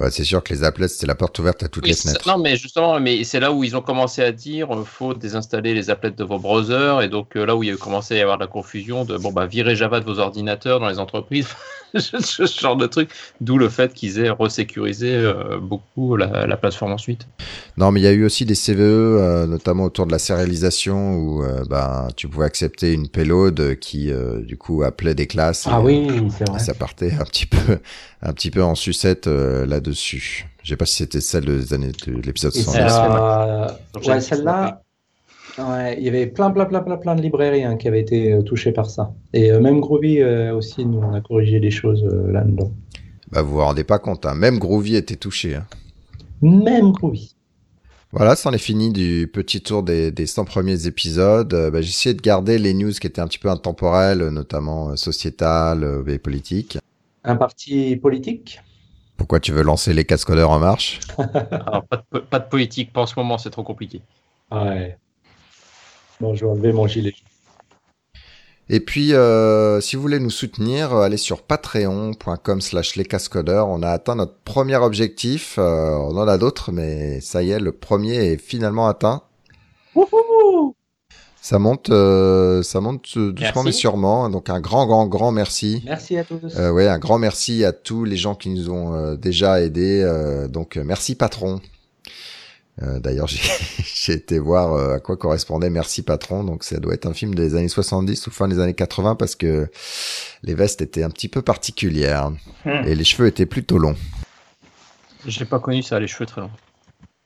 Ouais, c'est sûr que les applets, c'était la porte ouverte à toutes les fenêtres. Non, mais justement, mais c'est là où ils ont commencé à dire il euh, faut désinstaller les applets de vos browsers. Et donc, euh, là où il a commencé à y avoir de la confusion de bon, bah, virer Java de vos ordinateurs dans les entreprises. ce genre de truc. D'où le fait qu'ils aient resécurisé euh, beaucoup la, plateforme ensuite. Non, mais il y a eu aussi des CVE, euh, notamment autour de la sérialisation, où euh, ben, tu pouvais accepter une payload qui, du coup, appelait des classes. Ah oui, c'est vrai. Ça partait un petit peu, un petit peu en sucette là-dessus. Je sais pas si c'était celle des années de l'épisode 70. ouais, celle-là, Ouais, il y avait plein, plein, plein, plein, plein de librairies hein, qui avaient été euh, touchées par ça. Et euh, même Groovy euh, aussi, nous, on a corrigé des choses là-dedans. Bah, vous vous rendez pas compte, hein. même Groovy était touché. Hein. Même Groovy. Voilà, c'en est fini du petit tour des, des 100 premiers épisodes. bah, J'ai essayé de garder les news qui étaient un petit peu intemporelles, notamment sociétales et politiques. Un parti politique? Pourquoi tu veux lancer les cascodeurs en marche Alors, pas, de, pas de politique, pas en ce moment, c'est trop compliqué. Ouais. Bon, je vais enlever mon gilet. Et puis, euh, si vous voulez nous soutenir, allez sur patreon.com slash lescascodeurs. On a atteint notre premier objectif. Euh, on en a d'autres, mais ça y est, le premier est finalement atteint. Ça monte, euh, ça monte doucement mais sûrement. Donc un grand, grand, grand merci. Merci à tous. Euh, ouais, un grand merci à tous les gens qui nous ont déjà aidés. donc merci patron. Euh, d'ailleurs, j'ai été voir euh, à quoi correspondait Merci Patron. Donc, ça doit être un film des années 70 ou fin des années 80 parce que les vestes étaient un petit peu particulières hmm. et les cheveux étaient plutôt longs. J'ai pas connu ça, les cheveux très longs.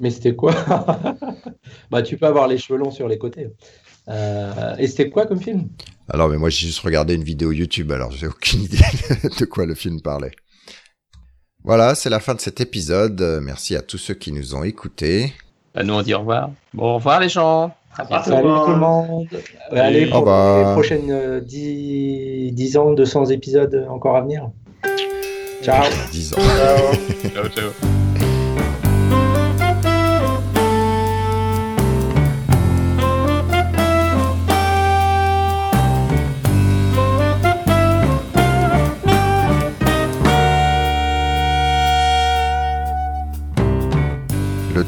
Mais c'était quoi? Bah, tu peux avoir les cheveux longs sur les côtés. Euh, et c'était quoi comme film? Alors, mais moi, j'ai juste regardé une vidéo YouTube, alors j'ai aucune idée de quoi le film parlait. Voilà, c'est la fin de cet épisode. Merci à tous ceux qui nous ont écoutés. À nous, on dit au revoir. Bon, au revoir les gens. Salut tout le monde. Allez, pour les prochaines 10, 10 ans, 200 épisodes encore à venir. Ciao. 10 ans. ciao, ciao. ciao.